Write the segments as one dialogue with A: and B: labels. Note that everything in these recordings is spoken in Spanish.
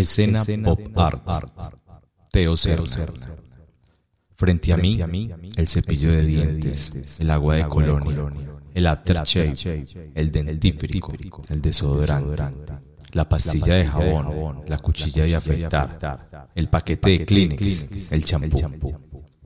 A: Escena Pop Art. Teo Serna. Frente a mí, el cepillo de dientes, el agua de colonia, el aftershave, el dentífrico, el desodorante, la pastilla de jabón, la cuchilla de afeitar, el paquete de Kleenex, el champú.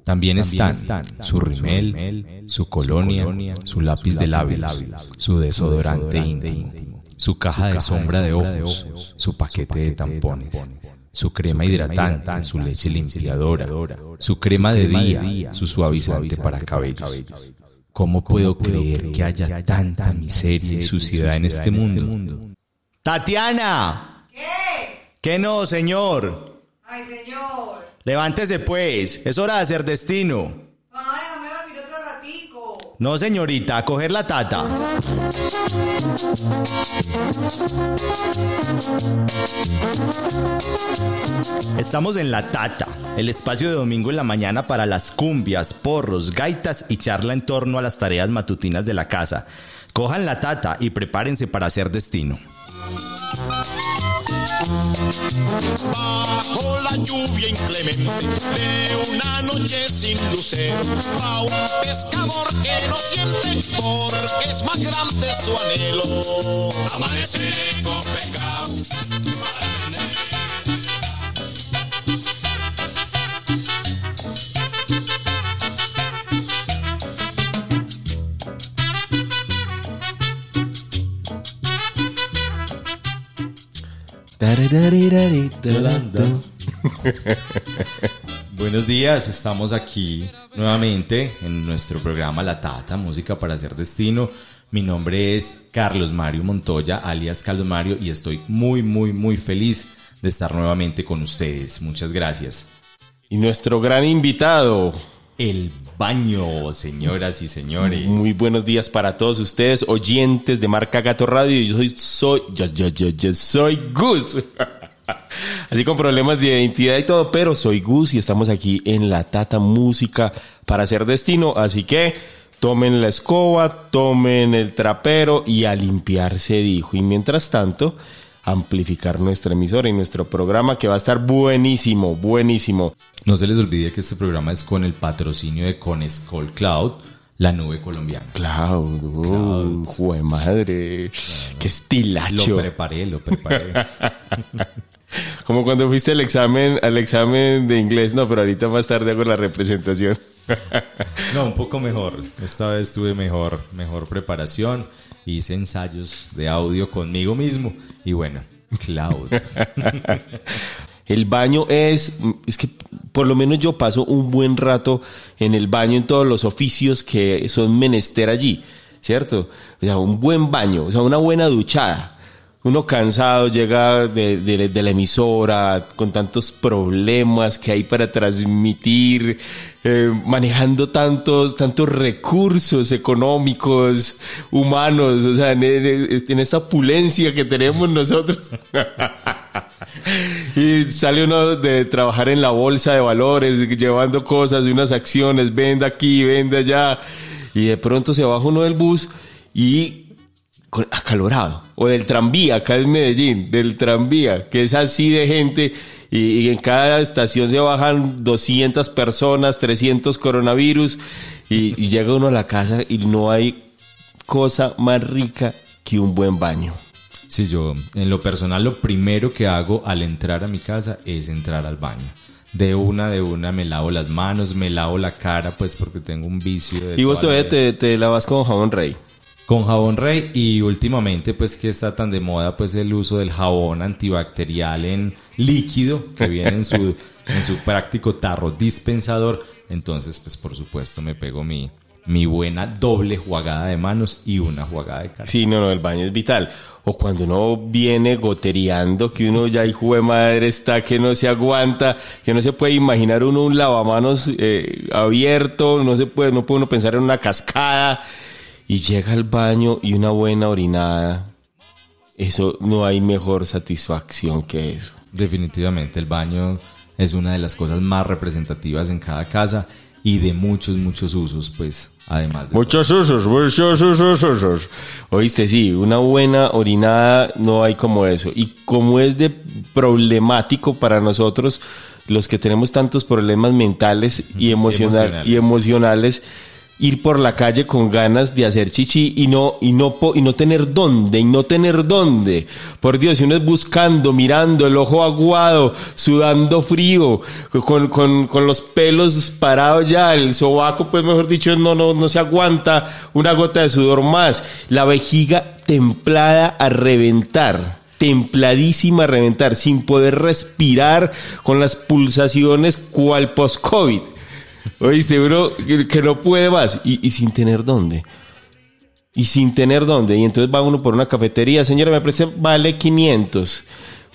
A: También están su rimel, su colonia, su lápiz de labios, su desodorante íntimo, su caja de sombra de ojos, su paquete de tampones, su crema hidratante, su leche limpiadora, su crema de día, su suavizante para cabellos. ¿Cómo puedo creer que haya tanta miseria y suciedad en este mundo?
B: Tatiana.
C: ¿Qué?
B: ¿Qué no, señor?
C: Ay, señor.
B: Levántese pues, es hora de hacer destino.
C: Mamá, déjame dormir otro ratico.
B: No, señorita, coger la tata. Estamos en La Tata, el espacio de domingo en la mañana para las cumbias, porros, gaitas y charla en torno a las tareas matutinas de la casa. Cojan la tata y prepárense para hacer destino.
D: Bajo la lluvia inclemente de una noche sin luceros, va un pescador que no siente porque es más grande su anhelo. Amanece con
A: Buenos días, estamos aquí nuevamente en nuestro programa La Tata, Música para Hacer Destino. Mi nombre es Carlos Mario Montoya, alias Carlos Mario, y estoy muy, muy, muy feliz de estar nuevamente con ustedes. Muchas gracias.
E: Y nuestro gran invitado.
A: El baño, señoras y señores.
E: Muy buenos días para todos ustedes, oyentes de Marca Gato Radio. Yo soy, soy, yo, yo, yo, yo soy Gus. Así con problemas de identidad y todo, pero soy Gus y estamos aquí en la Tata Música para hacer destino. Así que tomen la escoba, tomen el trapero y a limpiarse, dijo. Y mientras tanto, amplificar nuestra emisora y nuestro programa que va a estar buenísimo, buenísimo.
A: No se les olvide que este programa es con el patrocinio de Conescol Cloud, la nube colombiana.
E: Cloud, uh, jue madre, qué estilacho.
A: Lo preparé, lo preparé.
E: Como cuando fuiste al examen, al examen de inglés, no, pero ahorita más tarde hago la representación.
A: No, un poco mejor. Esta vez tuve mejor, mejor preparación. Hice ensayos de audio conmigo mismo. Y bueno, Cloud.
E: El baño es, es que por lo menos yo paso un buen rato en el baño en todos los oficios que son menester allí, ¿cierto? O sea, un buen baño, o sea, una buena duchada. Uno cansado llega de, de- de la emisora con tantos problemas que hay para transmitir, eh, manejando tantos, tantos recursos económicos, humanos, o sea, en, en- esta opulencia que tenemos nosotros. Y sale uno de trabajar en la bolsa de valores, llevando cosas, unas acciones, venda aquí, venda allá. Y de pronto se baja uno del bus y acalorado. O del tranvía, acá en Medellín, del tranvía, que es así de gente. Y, y en cada estación se bajan 200 personas, 300 coronavirus. Y, y llega uno a la casa y no hay cosa más rica que un buen baño.
A: Sí, yo en lo personal lo primero que hago al entrar a mi casa es entrar al baño. De una, de una me lavo las manos, me lavo la cara, pues porque tengo un vicio. de
E: Y vos todavía te, te lavas con jabón rey.
A: Con jabón rey y últimamente pues que está tan de moda pues el uso del jabón antibacterial en líquido que viene en su, en su práctico tarro dispensador. Entonces pues por supuesto me pego mi, mi buena doble jugada de manos y una jugada de cara.
E: Sí, no, no, el baño es vital. O cuando uno viene gotereando, que uno ya hijo de madre está, que no se aguanta, que no se puede imaginar uno un lavamanos eh, abierto, no se puede, no puede uno pensar en una cascada, y llega al baño y una buena orinada. Eso no hay mejor satisfacción que eso.
A: Definitivamente el baño es una de las cosas más representativas en cada casa y de muchos, muchos usos, pues, además de...
E: Muchos usos, muchos usos, usos. Oíste, sí, una buena orinada no hay como eso. Y como es de problemático para nosotros, los que tenemos tantos problemas mentales y, emocional,
A: emocionales.
E: y emocionales, ir por la calle con ganas de hacer chichi y no, y no, y no tener dónde, y no tener dónde. Por Dios, si uno es buscando, mirando, el ojo aguado, sudando frío, con, con, con los pelos parados ya, el sobaco, pues mejor dicho, no, no, no se aguanta una gota de sudor más. La vejiga templada a reventar templadísima a reventar, sin poder respirar, con las pulsaciones cual post-COVID. Oíste, bro, que, no puede más y, sin tener dónde. Y sin tener dónde. Y entonces va uno por una cafetería, señora, me parece, vale 500.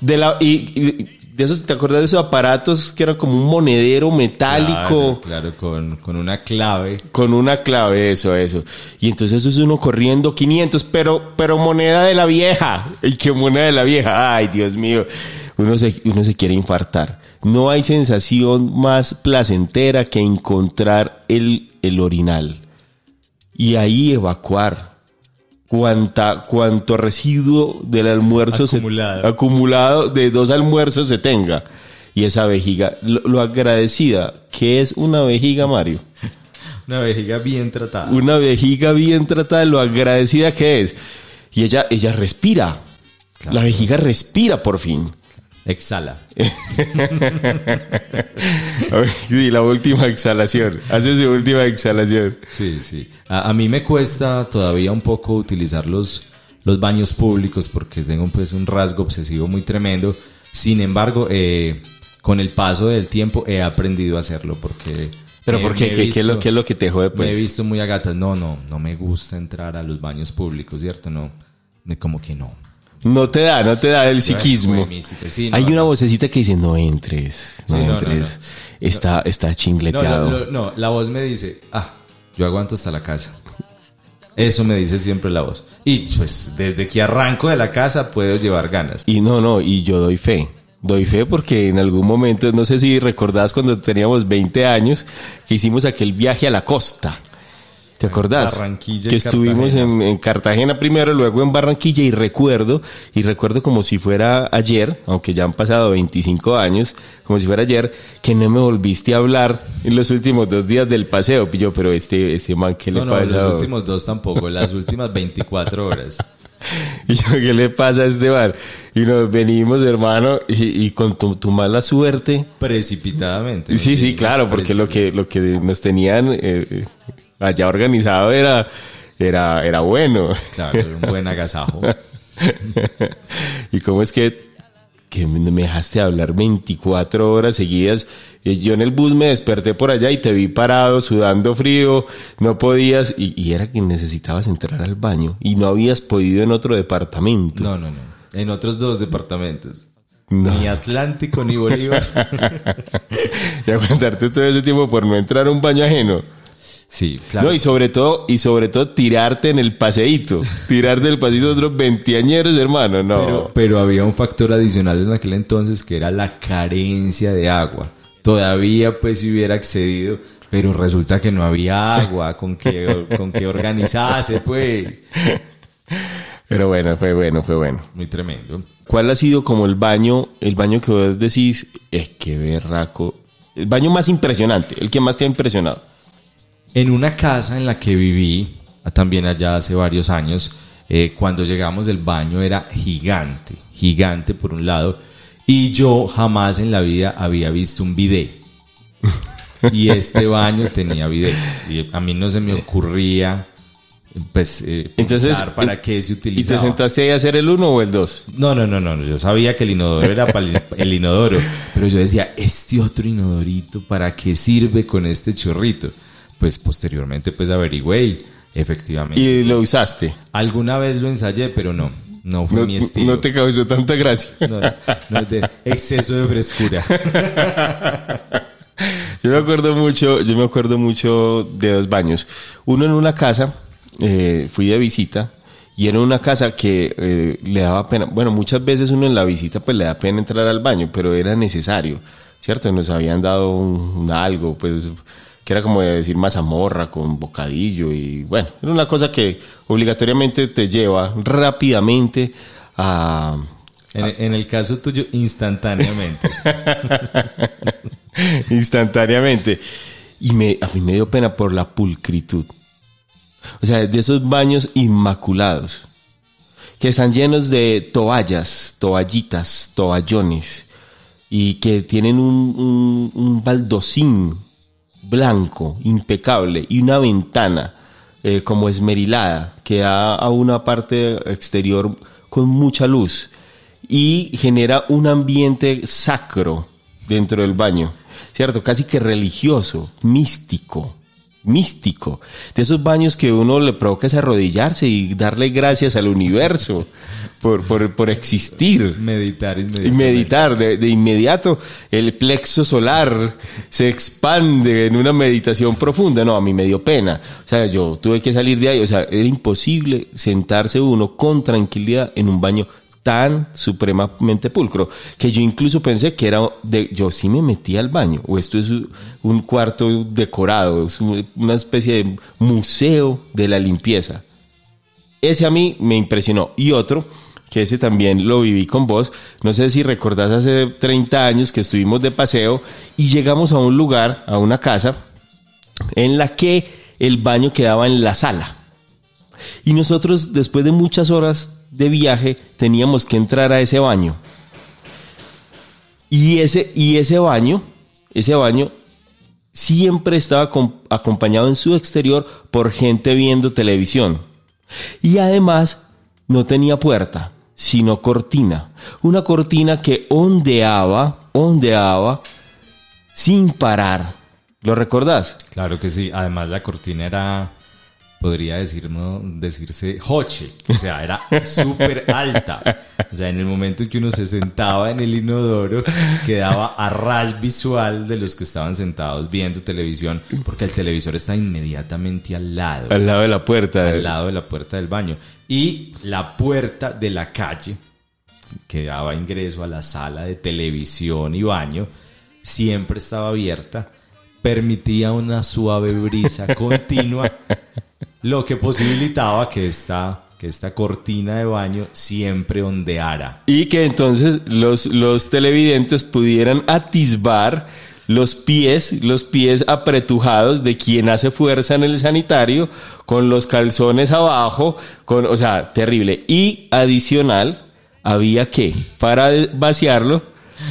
E: De la, y de esos, ¿te acuerdas de esos aparatos que eran como un monedero metálico?
A: Claro, claro, con, con una clave.
E: Con una clave, eso, eso. Y entonces eso es uno corriendo 500, pero, pero moneda de la vieja. ¿Y qué moneda de la vieja? Ay, Dios mío. Uno se, uno se quiere infartar. No hay sensación más placentera que encontrar el, el orinal. Y ahí evacuar. Cuanta, cuanto residuo del almuerzo se-
A: Acumulado.
E: acumulado de dos almuerzos se tenga. Y esa vejiga, lo, lo agradecida que es una vejiga, Mario.
A: Una vejiga bien tratada.
E: Una vejiga bien tratada, lo agradecida que es. Y ella, ella respira. La vejiga respira por fin.
A: Exhala.
E: Sí, la última exhalación. Hace su última exhalación.
A: Sí, sí. A, a mí me cuesta todavía un poco utilizar los, los baños públicos porque tengo pues un rasgo obsesivo muy tremendo. Sin embargo, eh, con el paso del tiempo he aprendido a hacerlo porque...
E: Pero
A: me-
E: ¿por qué? ¿Qué, es lo, qué es lo que te jode,
A: Me he
E: pues?
A: visto muy a gatas. No, no, no me gusta entrar a los baños públicos, ¿cierto? No, me- como que no.
E: No te da, no te da el psiquismo.
A: Sí, no,
E: Hay una vocecita que dice, no entres, no
A: Sí, no, no,
E: entres. Está, está chingleteado.
A: lo- no, la voz me dice, ah, yo aguanto hasta la casa. Eso me dice siempre la voz. Y pues desde que arranco de la casa puedo llevar ganas.
E: Y no, no, y yo doy fe. Doy fe porque en algún momento, no sé si recordás cuando teníamos 20 años, que hicimos aquel viaje a la costa. ¿Te acordás?
A: Barranquilla
E: que estuvimos en, en Cartagena primero, luego en Barranquilla y recuerdo, y recuerdo como si fuera ayer, aunque ya han pasado 25 años, como si fuera ayer, que no me volviste a hablar en los últimos dos días del paseo. Yo, pero este, este man, ¿qué
A: No,
E: le
A: no,
E: pasa?
A: los últimos dos tampoco, las últimas 24 horas.
E: Y yo, ¿qué le pasa a este bar? Y nos venimos, hermano, y, y con tu, tu mala suerte.
A: Precipitadamente.
E: Sí, sí, claro, porque lo que, lo que nos tenían eh, allá organizado era, era, era bueno.
A: Claro, un buen agasajo.
E: y cómo es que, que me dejaste hablar 24 horas seguidas. Eh, Yo en el bus me desperté por allá y te vi parado, sudando frío, no podías, y, y era que necesitabas entrar al baño y no habías podido en otro departamento.
A: No, no, no. En otros dos departamentos.
E: No.
A: Ni Atlántico ni Bolívar.
E: y aguantarte todo ese tiempo por no entrar a un baño ajeno.
A: Sí, claro.
E: No, y sobre todo, y sobre todo tirarte en el paseíto. Tirar del paseíto otros veinteañeros, hermano, no.
A: Pero, pero había un factor adicional en aquel entonces que era la carencia de agua. Todavía pues si hubiera accedido, pero resulta que no había agua con que, con que organizarse pues.
E: Pero bueno, fue bueno, fue bueno.
A: Muy tremendo.
E: ¿Cuál ha sido como el baño, el baño que vos decís, es que berraco, el baño más impresionante, el que más te ha impresionado?
A: En una casa en la que viví, también allá hace varios años, eh, cuando llegamos el baño era gigante, gigante por un lado, y yo jamás en la vida había visto un bidet. Y este baño tenía bidet. Y a mí no se me ocurría, pues, eh,
E: Entonces,
A: para qué se
E: ¿Y te
A: utilizaba.
E: sentaste ahí a hacer el uno o el dos?
A: No, no, no, no. Yo sabía que el inodoro era para el, el inodoro. Pero yo decía, este otro inodorito, ¿para qué sirve con este chorrito? Pues posteriormente, pues averigüé y efectivamente.
E: Y lo usaste.
A: Alguna vez lo ensayé, pero no. No fue
E: No,
A: mi estilo.
E: no te causó tanta gracia.
A: No, no, de exceso de frescura.
E: Yo me acuerdo mucho, yo me acuerdo mucho de dos baños. Uno en una casa, eh, fui de visita, y era una casa que eh, le daba pena, bueno, muchas veces uno en la visita pues le da pena entrar al baño, pero era necesario, ¿cierto? Nos habían dado un, un algo, pues que era como de decir mazamorra con bocadillo y bueno, era una cosa que obligatoriamente te lleva rápidamente a...
A: En, en el caso tuyo, instantáneamente.
E: instantáneamente. Y me, a mí me dio pena por la pulcritud. O sea, de esos baños inmaculados, que están llenos de toallas, toallitas, toallones, y que tienen un, un, un baldocín blanco, impecable, y una ventana eh, como esmerilada, que da a una parte exterior con mucha luz, y genera un ambiente sacro dentro del baño, ¿cierto? Casi que religioso, místico místico, de esos baños que uno le provoca es arrodillarse y darle gracias al universo por, por, por existir.
A: Meditar
E: Y
A: inmediatamente.
E: meditar, de, de inmediato el plexo solar se expande en una meditación profunda. No, a mí me dio pena. O sea, yo tuve que salir de ahí. O sea, era imposible sentarse uno con tranquilidad en un baño tan supremamente pulcro que yo incluso pensé que era de yo sí me metí al baño o esto es un cuarto decorado es un- una especie de museo de la limpieza. Ese a mí me impresionó. Y otro que ese también lo viví con vos no sé si recordás hace 30 años que estuvimos de paseo y llegamos a un lugar a una casa en la que el baño quedaba en la sala. Y nosotros, después de muchas horas de viaje, teníamos que entrar a ese baño. Y ese, y ese baño, ese baño, siempre estaba acom- acompañado en su exterior por gente viendo televisión. Y además, no tenía puerta, sino cortina. Una cortina que ondeaba, ondeaba, sin parar. ¿Lo recordás?
A: Claro que sí. Además, la cortina era, podría decir, ¿no? decirse hoche. O sea, era súper alta. O sea, en el momento en que uno se sentaba en el inodoro, quedaba a ras visual de los que estaban sentados viendo televisión, porque el televisor está inmediatamente al lado.
E: Al lado de la puerta.
A: al lado de la puerta del baño. Y la puerta de la calle, que daba ingreso a la sala de televisión y baño, siempre estaba abierta, permitía una suave brisa continua, lo que posibilitaba que esta, que esta cortina de baño siempre ondeara.
E: Y que entonces los, los televidentes pudieran atisbar los pies, los pies apretujados de quien hace fuerza en el sanitario, con los calzones abajo, con, o sea, terrible. Y adicional, había que, para vaciarlo,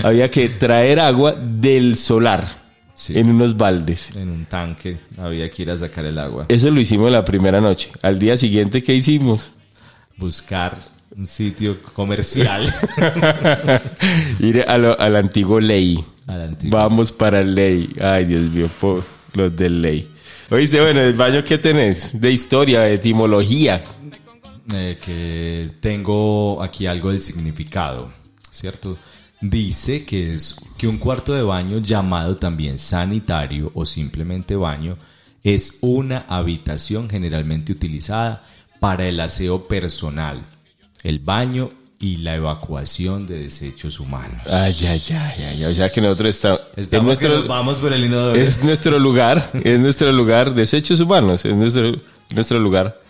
E: había que traer agua del solar
A: Sí.
E: en unos baldes.
A: En un tanque había que ir a sacar el agua.
E: Eso lo hicimos la primera noche. Al día siguiente, ¿qué hicimos?
A: Buscar un sitio comercial.
E: Ir a lo- al antiguo ley.
A: Al antiguo.
E: Vamos para el ley. Ay, Dios mío, por los del ley. Oíste, bueno, el baño que tenés de historia, de etimología.
A: eh, que tengo aquí algo del significado, ¿cierto? Dice que es que un cuarto de baño llamado también sanitario o simplemente baño es una habitación generalmente utilizada para el aseo personal, el baño y la evacuación de desechos humanos.
E: Ay, ay, ay, ay, O sea que nosotros estamos.
A: Estamos
E: es
A: que
E: nuestro,
A: vamos por el inodoro.
E: es nuestro lugar, es nuestro lugar, desechos humanos, es nuestro, nuestro lugar.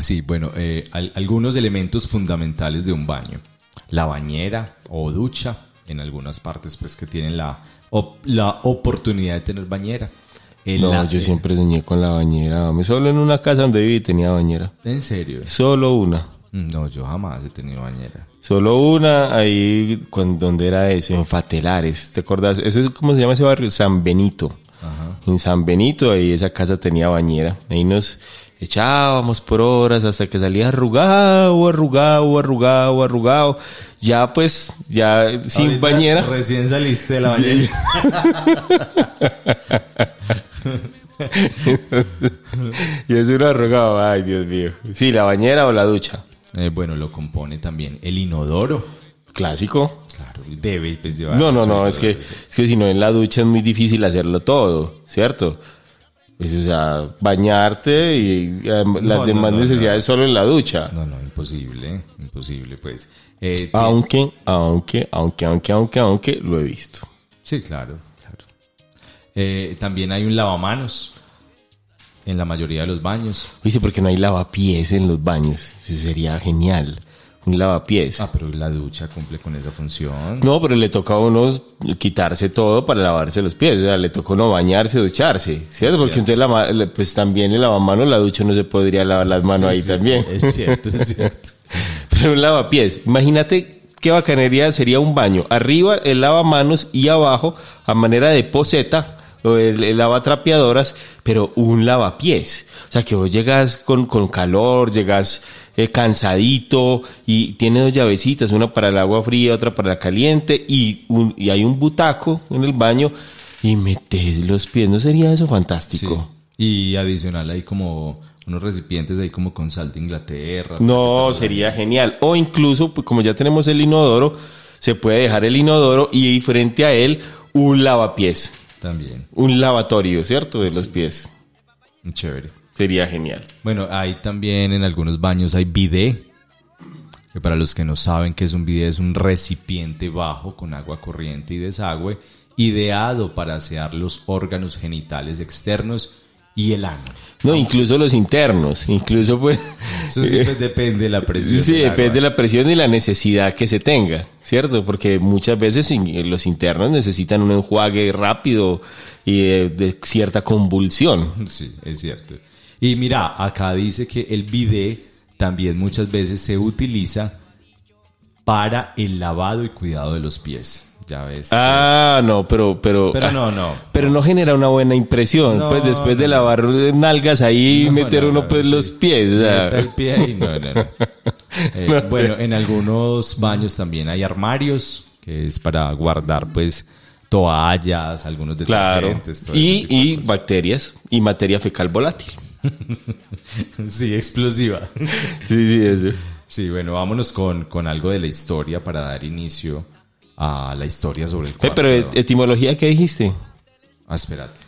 A: Sí, bueno, eh, al- algunos elementos fundamentales de un baño. La bañera o ducha, en algunas partes pues que tienen la, op- la oportunidad de tener bañera. El
E: No,
A: la-
E: yo siempre soñé con la bañera. Solo en una casa donde viví tenía bañera.
A: ¿En serio?
E: Solo una.
A: No, yo jamás he tenido bañera.
E: Solo una ahí, cuando, ¿dónde era eso? En Fatelares, ¿te acordás? Eso es como se llama ese barrio, San Benito. En San Benito, ahí esa casa tenía bañera. Ahí nos echábamos por horas hasta que salía arrugado, arrugado, arrugado, arrugado. Ya pues, ya sin
A: Ahorita
E: bañera.
A: Recién saliste de la bañera.
E: y es un arrugado, ay Dios mío. Sí, la bañera o la ducha.
A: Eh, bueno, lo compone también el inodoro.
E: Clásico.
A: Claro, debe pues, llevar.
E: No, no, no, es que, es que si no en la ducha es muy difícil hacerlo todo, ¿cierto? Pues, o sea, bañarte y eh, las
A: no,
E: demás
A: no,
E: necesidades solo en la ducha.
A: No, no, imposible, imposible, pues. Eh,
E: Aunque, aunque, aunque, aunque, aunque, aunque, lo he visto.
A: Sí, claro, claro. Eh, también hay un lavamanos en la mayoría de los baños.
E: Dice, porque no hay lavapiés en los baños. Eso sería genial. Un lavapiés.
A: Ah, pero la ducha cumple con esa función.
E: No, pero le toca a uno quitarse todo para lavarse los pies. O sea, le toca a uno bañarse, ducharse. ¿Cierto? Porque entonces, la pues también el lavamanos, la ducha no se podría lavar las manos ahí
A: Sí,
E: también.
A: Es cierto, es cierto.
E: Pero un lavapiés. Imagínate qué bacanería sería un baño. Arriba el lavamanos y abajo, a manera de poseta, lavatrapeadoras, pero un lavapiés. O sea, que vos llegas con, con calor, llegas eh, cansadito y tiene dos llavecitas, una para el agua fría, otra para la caliente y, un- y hay un butaco en el baño y metes los pies. ¿No sería eso
A: Sí.
E: fantástico?
A: Y adicional hay como unos recipientes ahí como con sal de Inglaterra.
E: No, sería genial. O incluso, pues, como ya tenemos el inodoro, se puede dejar el inodoro y frente a él un lavapiés,
A: También,
E: un lavatorio, ¿cierto? De los pies.
A: chévere.
E: Sería genial.
A: Bueno, hay también en algunos baños hay bidet. Que para los que no saben que es un bidet, es un recipiente bajo con agua corriente y desagüe, ideado para asear los órganos genitales externos y el ano.
E: No, incluso los internos, incluso pues...
A: Eso sí pues, depende de la presión.
E: Sí,
A: agua.
E: depende de la presión y la necesidad que se tenga, ¿cierto? Porque muchas veces in- los internos necesitan un enjuague rápido y de, de cierta convulsión.
A: Sí, es cierto. Y mira, acá dice que el bidet también muchas veces se utiliza para el lavado y cuidado de los pies. Ya ves.
E: Ah, no, pero, pero,
A: Pero
E: ah,
A: no, no.
E: pero no genera una buena impresión.
A: No,
E: pues después de lavar nalgas ahí
A: No,
E: meter
A: no,
E: uno
A: no,
E: pues
A: sí.
E: los pies.
A: el pie y no, no, no. Eh, bueno, en algunos baños también hay armarios, que es para guardar pues toallas, algunos
E: Claro.
A: detergentes. ese
E: Y,
A: de
E: y bacterias y materia fecal volátil.
A: Sí, explosiva.
E: Sí, sí, eso.
A: Sí, bueno, vámonos con, con algo de la historia para dar inicio a la historia sobre el
E: Ve,
A: cuarto.
E: pero etimología, ¿qué dijiste?
A: Ah, espérate.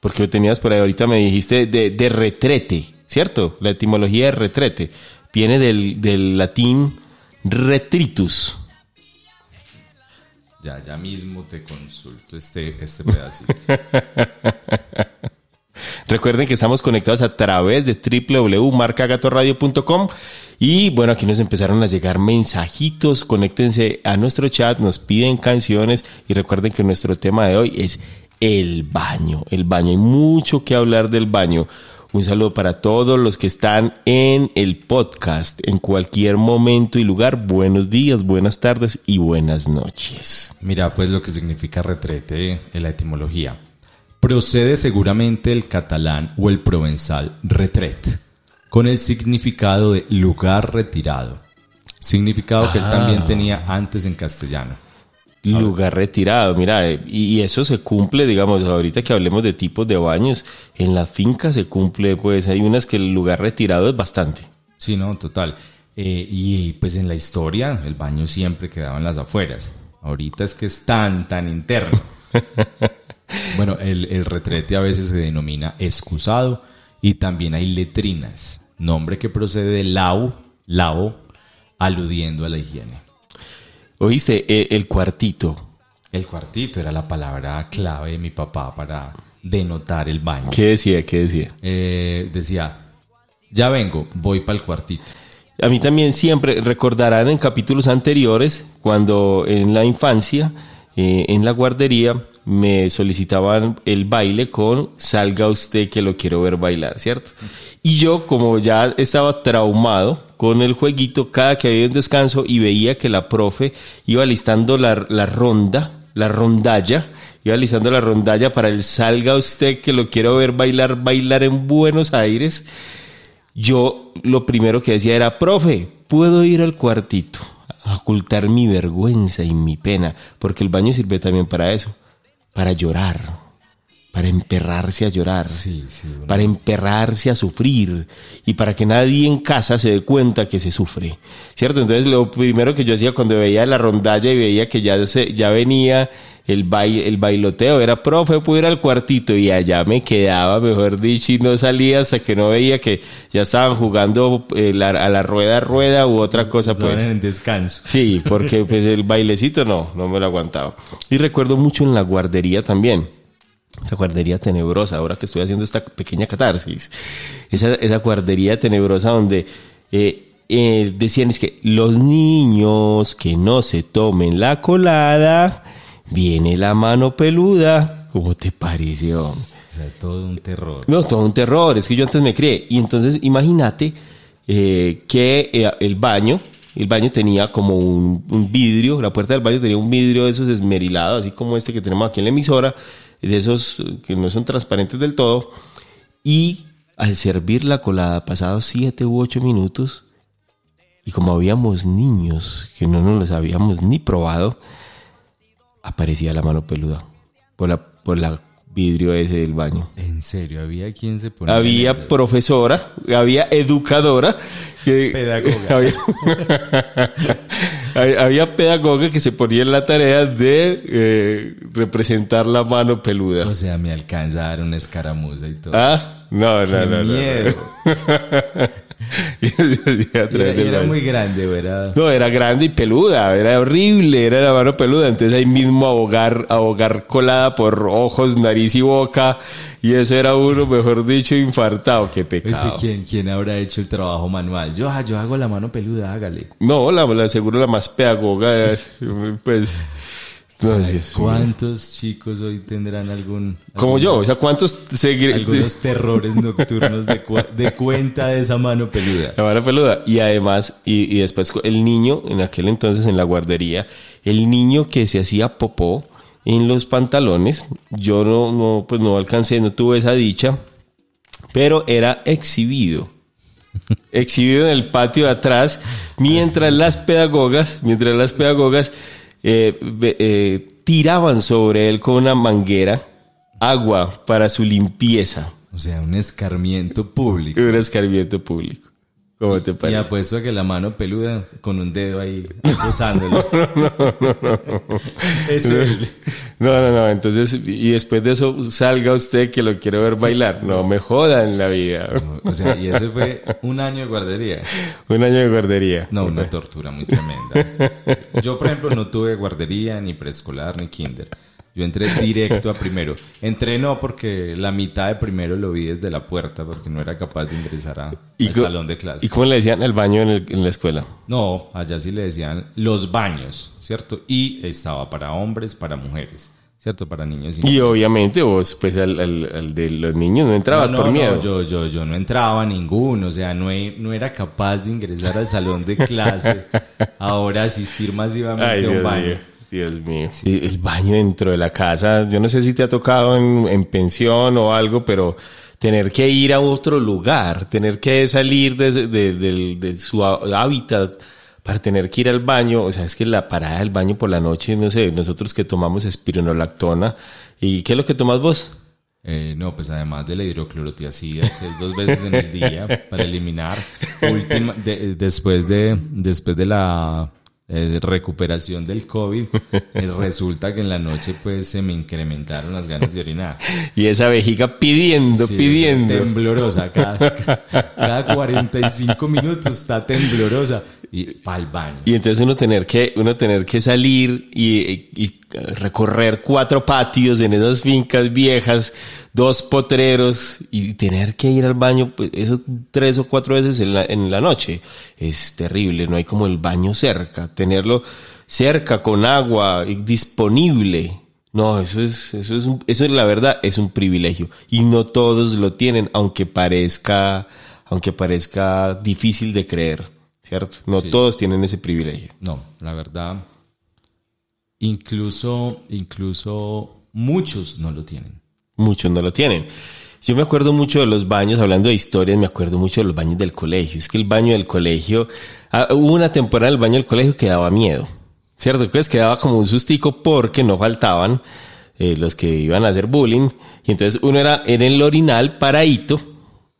E: Porque lo tenías por ahí, ahorita me dijiste de, de retrete, ¿cierto? La etimología de retrete viene del, del latín retritus.
A: Ya, ya mismo te consulto este, este pedacito.
E: Recuerden que estamos conectados a través de www.marcagatorradio.com y bueno, aquí nos empezaron a llegar mensajitos, conéctense a nuestro chat, nos piden canciones y recuerden que nuestro tema de hoy es el baño, el baño, hay mucho que hablar del baño. Un saludo para todos los que están en el podcast en cualquier momento y lugar. Buenos días, buenas tardes y buenas noches.
A: Mira, pues lo que significa retrete en la etimología. Procede seguramente del catalán o el provenzal retret, con el significado de lugar retirado. Significado que él también tenía antes en castellano.
E: Lugar retirado, mira, eh, y y eso se cumple, digamos, ahorita que hablemos de tipos de baños, en las fincas se cumple, pues hay unas que el lugar retirado es bastante.
A: Sí, no, total. Eh, y pues en la historia el baño siempre quedaba en las afueras. Ahorita es que es tan, tan interno. bueno, el, el retrete a veces se denomina excusado y también hay letrinas, nombre que procede de lao, lao, aludiendo a la higiene.
E: Oíste, Eh, el cuartito,
A: El cuartito era la palabra clave de mi papá para denotar el baño.
E: ¿qué decía? ¿Qué decía?
A: Eh, decía, ya vengo, voy para el cuartito.
E: A mí también siempre recordarán en capítulos anteriores, cuando en la infancia, eh, en la guardería, me solicitaban el baile con salga usted que lo quiero ver bailar, ¿cierto? Y yo, como ya estaba traumado con el jueguito, cada que había un descanso y veía que la profe iba listando la, la ronda, la rondalla, iba listando la rondalla para el salga usted que lo quiero ver bailar, bailar en Buenos Aires, yo lo primero que decía era, profe, puedo ir al cuartito a ocultar mi vergüenza y mi pena, porque el baño sirve también para eso, para llorar, para emperrarse a llorar,
A: Sí, sí,
E: para emperrarse a sufrir y para que nadie en casa se dé cuenta que se sufre, ¿cierto? Entonces lo primero que yo hacía cuando veía la rondalla y veía que ya, se, ya venía el, baile, el bailoteo era, profe, puedo ir al cuartito y allá me quedaba, mejor dicho, y no salía hasta que no veía que ya estaban jugando eh, la- a la rueda rueda u otra cosa,
A: Estaban
E: pues.
A: en descanso.
E: Sí, porque pues el bailecito no, no me lo aguantaba. Y recuerdo mucho en la guardería también. Esa guardería tenebrosa, ahora que estoy haciendo esta pequeña catarsis, esa, esa guardería tenebrosa donde eh, eh, decían es que los niños que no se tomen la colada, viene la mano peluda. ¿Cómo te hombre?
A: O sea, todo un terror.
E: No, todo un terror, es que yo antes me creé. Y entonces imagínate eh, que el baño, el baño tenía como un, un vidrio, la puerta del baño tenía un vidrio de esos esmerilados, así como este que tenemos aquí en la emisora, de esos que no son transparentes del todo. Y al servir la colada, pasados siete u ocho minutos, y como habíamos niños que no nos los habíamos ni probado, aparecía la mano peluda por la, por la vidrio ese del baño.
A: En serio, había quien se ponía.
E: Había profesora, había educadora, que-
A: Pedagoga.
E: había, pedagoga que se ponía en la tarea de eh, representar la mano peluda.
A: O sea, me alcanza a dar una escaramuza y todo.
E: Ah, no, no,
A: Qué
E: no, no, no.
A: miedo.
E: Y-
A: era, muy grande.
E: No, era grande y peluda, era horrible, era la mano peluda. Entonces ahí mismo ahogar, ahogar colada por ojos, nariz y boca. Y eso era uno, mejor dicho, infartado. Qué pecado.
A: ¿quién, ¿Quién habrá hecho el trabajo manual? Yo, ah, yo hago la mano peluda, hágale.
E: No, la, la seguro la más pedagoga es, pues, mío.
A: ¿Cuántos chicos hoy tendrán algún...
E: como yo, o sea, ¿cuántos segui-
A: algunos terrores nocturnos de, de cuenta de esa mano peluda?
E: La mano peluda. Y además, y, y después el niño, en aquel entonces en la guardería, el niño que se hacía popó en los pantalones, yo no, no, pues no alcancé, no tuve esa dicha, pero era exhibido. exhibido en el patio de atrás, mientras las pedagogas, mientras las pedagogas eh, eh, tiraban sobre él con una manguera agua para su limpieza.
A: O sea, un escarmiento público.
E: Un escarmiento público. ¿Cómo te
A: Y apuesto a que la mano peluda con un dedo ahí acusándolo. es él.
E: No, no, no. Entonces, y después de eso salga usted que lo quiere ver bailar. No me jodan la vida.
A: O sea, y ese fue un año de guardería.
E: Un año de guardería.
A: No, una tortura muy tremenda. Yo, por ejemplo, no tuve guardería, ni preescolar, ni kinder. Yo entré directo a primero. Entré no porque la mitad de primero lo vi desde la puerta porque no era capaz de ingresar a-
E: ¿Y
A: al salón de clase.
E: ¿Y cómo le decían el baño en, el- en la escuela?
A: No, allá sí le decían los baños, ¿cierto? Y estaba para hombres, para mujeres, ¿cierto? Para niños y
E: Y
A: niñas.
E: obviamente vos, pues al, al- al de los niños no entrabas
A: No,
E: por miedo.
A: no, yo, yo, yo no entraba a ninguno, o sea, no, he- no era capaz de ingresar al salón de clase, ahora asistir masivamente
E: Ay,
A: a un
E: Dios
A: baño.
E: Dios mío. Sí, el baño dentro de la casa. Yo no sé si te ha tocado en, en pensión o algo, pero tener que ir a otro lugar, tener que salir de, de- del- de su há- hábitat para tener que ir al baño. O sea, es que la parada del baño por la noche, no sé, nosotros que tomamos espironolactona. ¿Y qué es lo que tomas vos?
A: Eh, no, pues además de la hidroclorotiazida, que es dos veces en el día para eliminar, última, de- después, de, después de la eh, recuperación del COVID, eh, resulta que en la noche pues se me incrementaron las ganas de orinar.
E: Y esa vejiga pidiendo,
A: Sí,
E: pidiendo.
A: Temblorosa, cada, cada 45 minutos está temblorosa y para el baño.
E: Y entonces uno tener que, uno tener que salir y- y recorrer cuatro patios en esas fincas viejas, dos potreros y tener que ir al baño, pues eso tres o cuatro veces en la, en la noche. Es terrible, no hay como el baño cerca, tenerlo cerca con agua y disponible. No, eso es, eso es, un- eso es la verdad, es un privilegio. Y no todos lo tienen, aunque parezca, aunque parezca difícil de creer, ¿cierto? No
A: Sí.
E: todos tienen ese privilegio.
A: No, la verdad, incluso, incluso muchos no lo tienen.
E: Muchos no lo tienen. Yo me acuerdo mucho de los baños, hablando de historias, me acuerdo mucho de los baños del colegio. Es que el baño del colegio, ah, hubo una temporada en el baño del colegio que daba miedo, ¿cierto? Pues que daba como un sustico porque no faltaban eh, los que iban a hacer bullying. Y entonces uno era en el orinal paradito,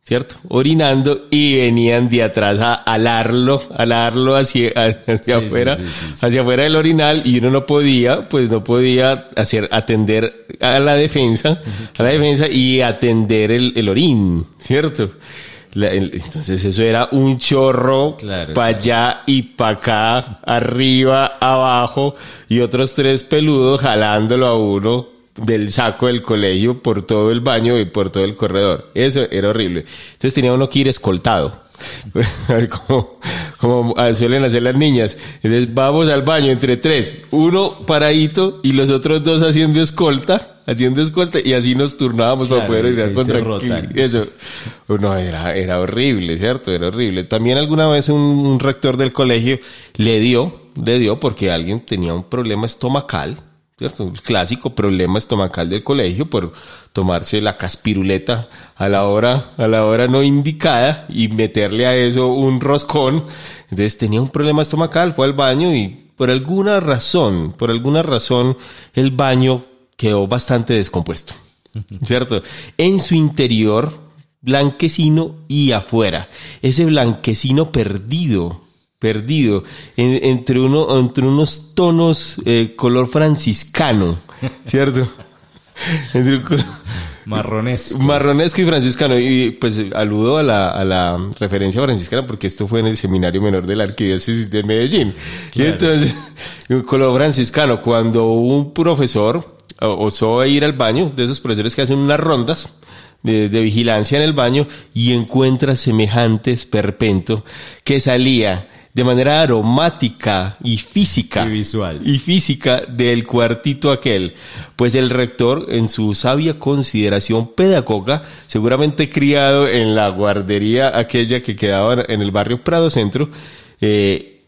E: ¿cierto? Orinando y venían de atrás a alarlo, alarlo hacia, hacia
A: Sí,
E: afuera,
A: sí, sí, sí.
E: hacia afuera del orinal y uno no podía, pues no podía hacer, atender a la defensa, a la defensa y atender el, el orín, ¿cierto? La- el- entonces eso era un chorro
A: Claro,
E: para allá y para acá, arriba, abajo y otros tres peludos jalándolo a uno del saco del colegio por todo el baño y por todo el corredor. Eso era horrible. Entonces tenía uno que ir escoltado. como, como suelen hacer las niñas. Entonces vamos al baño entre tres, uno paradito y los otros dos haciendo escolta, haciendo escolta y así nos turnábamos para
A: Claro,
E: poder
A: y
E: ir
A: rotan.
E: eso. No, era, era horrible, ¿cierto? Era horrible. También alguna vez un, un rector del colegio le dio, le dio porque alguien tenía un problema estomacal, ¿cierto? El clásico problema estomacal del colegio por tomarse la caspiruleta a la hora, a la hora no indicada y meterle a eso un roscón. Entonces tenía un problema estomacal, fue al baño y por alguna razón, por alguna razón, el baño quedó bastante descompuesto. ¿Cierto? En su interior, blanquecino y afuera. Ese blanquecino perdido, perdido, en- entre, uno, entre unos tonos eh, color franciscano, ¿cierto? Entre un co-
A: Marrones.
E: Marronesco y franciscano. Y pues aludo a la, a la referencia franciscana porque esto fue en el seminario menor de la arquidiócesis de Medellín. Y entonces, un color franciscano, cuando un profesor osó ir al baño, de esos profesores que hacen unas rondas, de, de vigilancia en el baño y encuentra semejante esperpento que salía de manera aromática y física
A: Y visual.
E: y física del cuartito aquel. Pues el rector, en su sabia consideración pedagoga, seguramente criado en la guardería aquella que quedaba en el barrio Prado Centro, eh,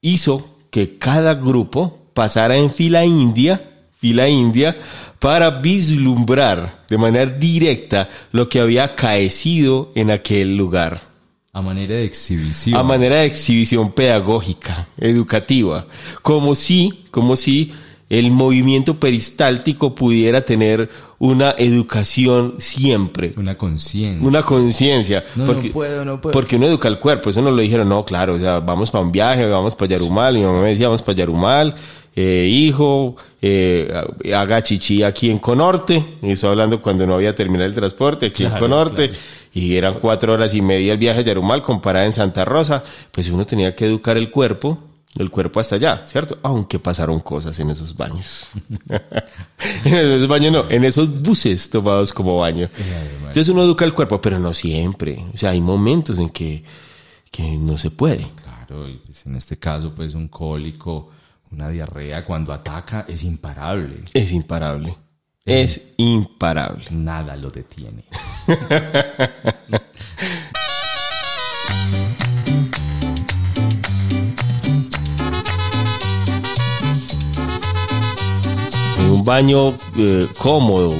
E: hizo que cada grupo pasara en fila india, fila india, para vislumbrar de manera directa lo que había acaecido en aquel lugar.
A: A manera de exhibición.
E: A manera de exhibición pedagógica, educativa, como si, como si el movimiento peristáltico pudiera tener una educación siempre,
A: Una conciencia.
E: una conciencia.
A: No, no puedo, no puedo.
E: Porque uno educa el cuerpo, eso no lo dijeron, no, claro, o sea, vamos para un viaje, vamos para Yarumal, mi mamá me decía, vamos para Yarumal, eh, hijo, eh, haga chichi aquí en Conorte, y estoy hablando cuando no había terminado el transporte, aquí en Conorte,
A: claro.
E: y eran cuatro horas y media el viaje a Yarumal comparada en Santa Rosa, pues uno tenía que educar el cuerpo, el cuerpo hasta allá, ¿cierto? Aunque pasaron cosas en esos baños. en esos baños no, en esos buses tomados como baño. Entonces uno educa el cuerpo, pero no siempre. O sea, hay momentos en que, que no se puede.
A: Claro, y pues en este caso, pues un cólico, una diarrea, cuando ataca es imparable.
E: Es imparable. Es imparable.
A: Nada lo detiene.
E: Un baño eh, cómodo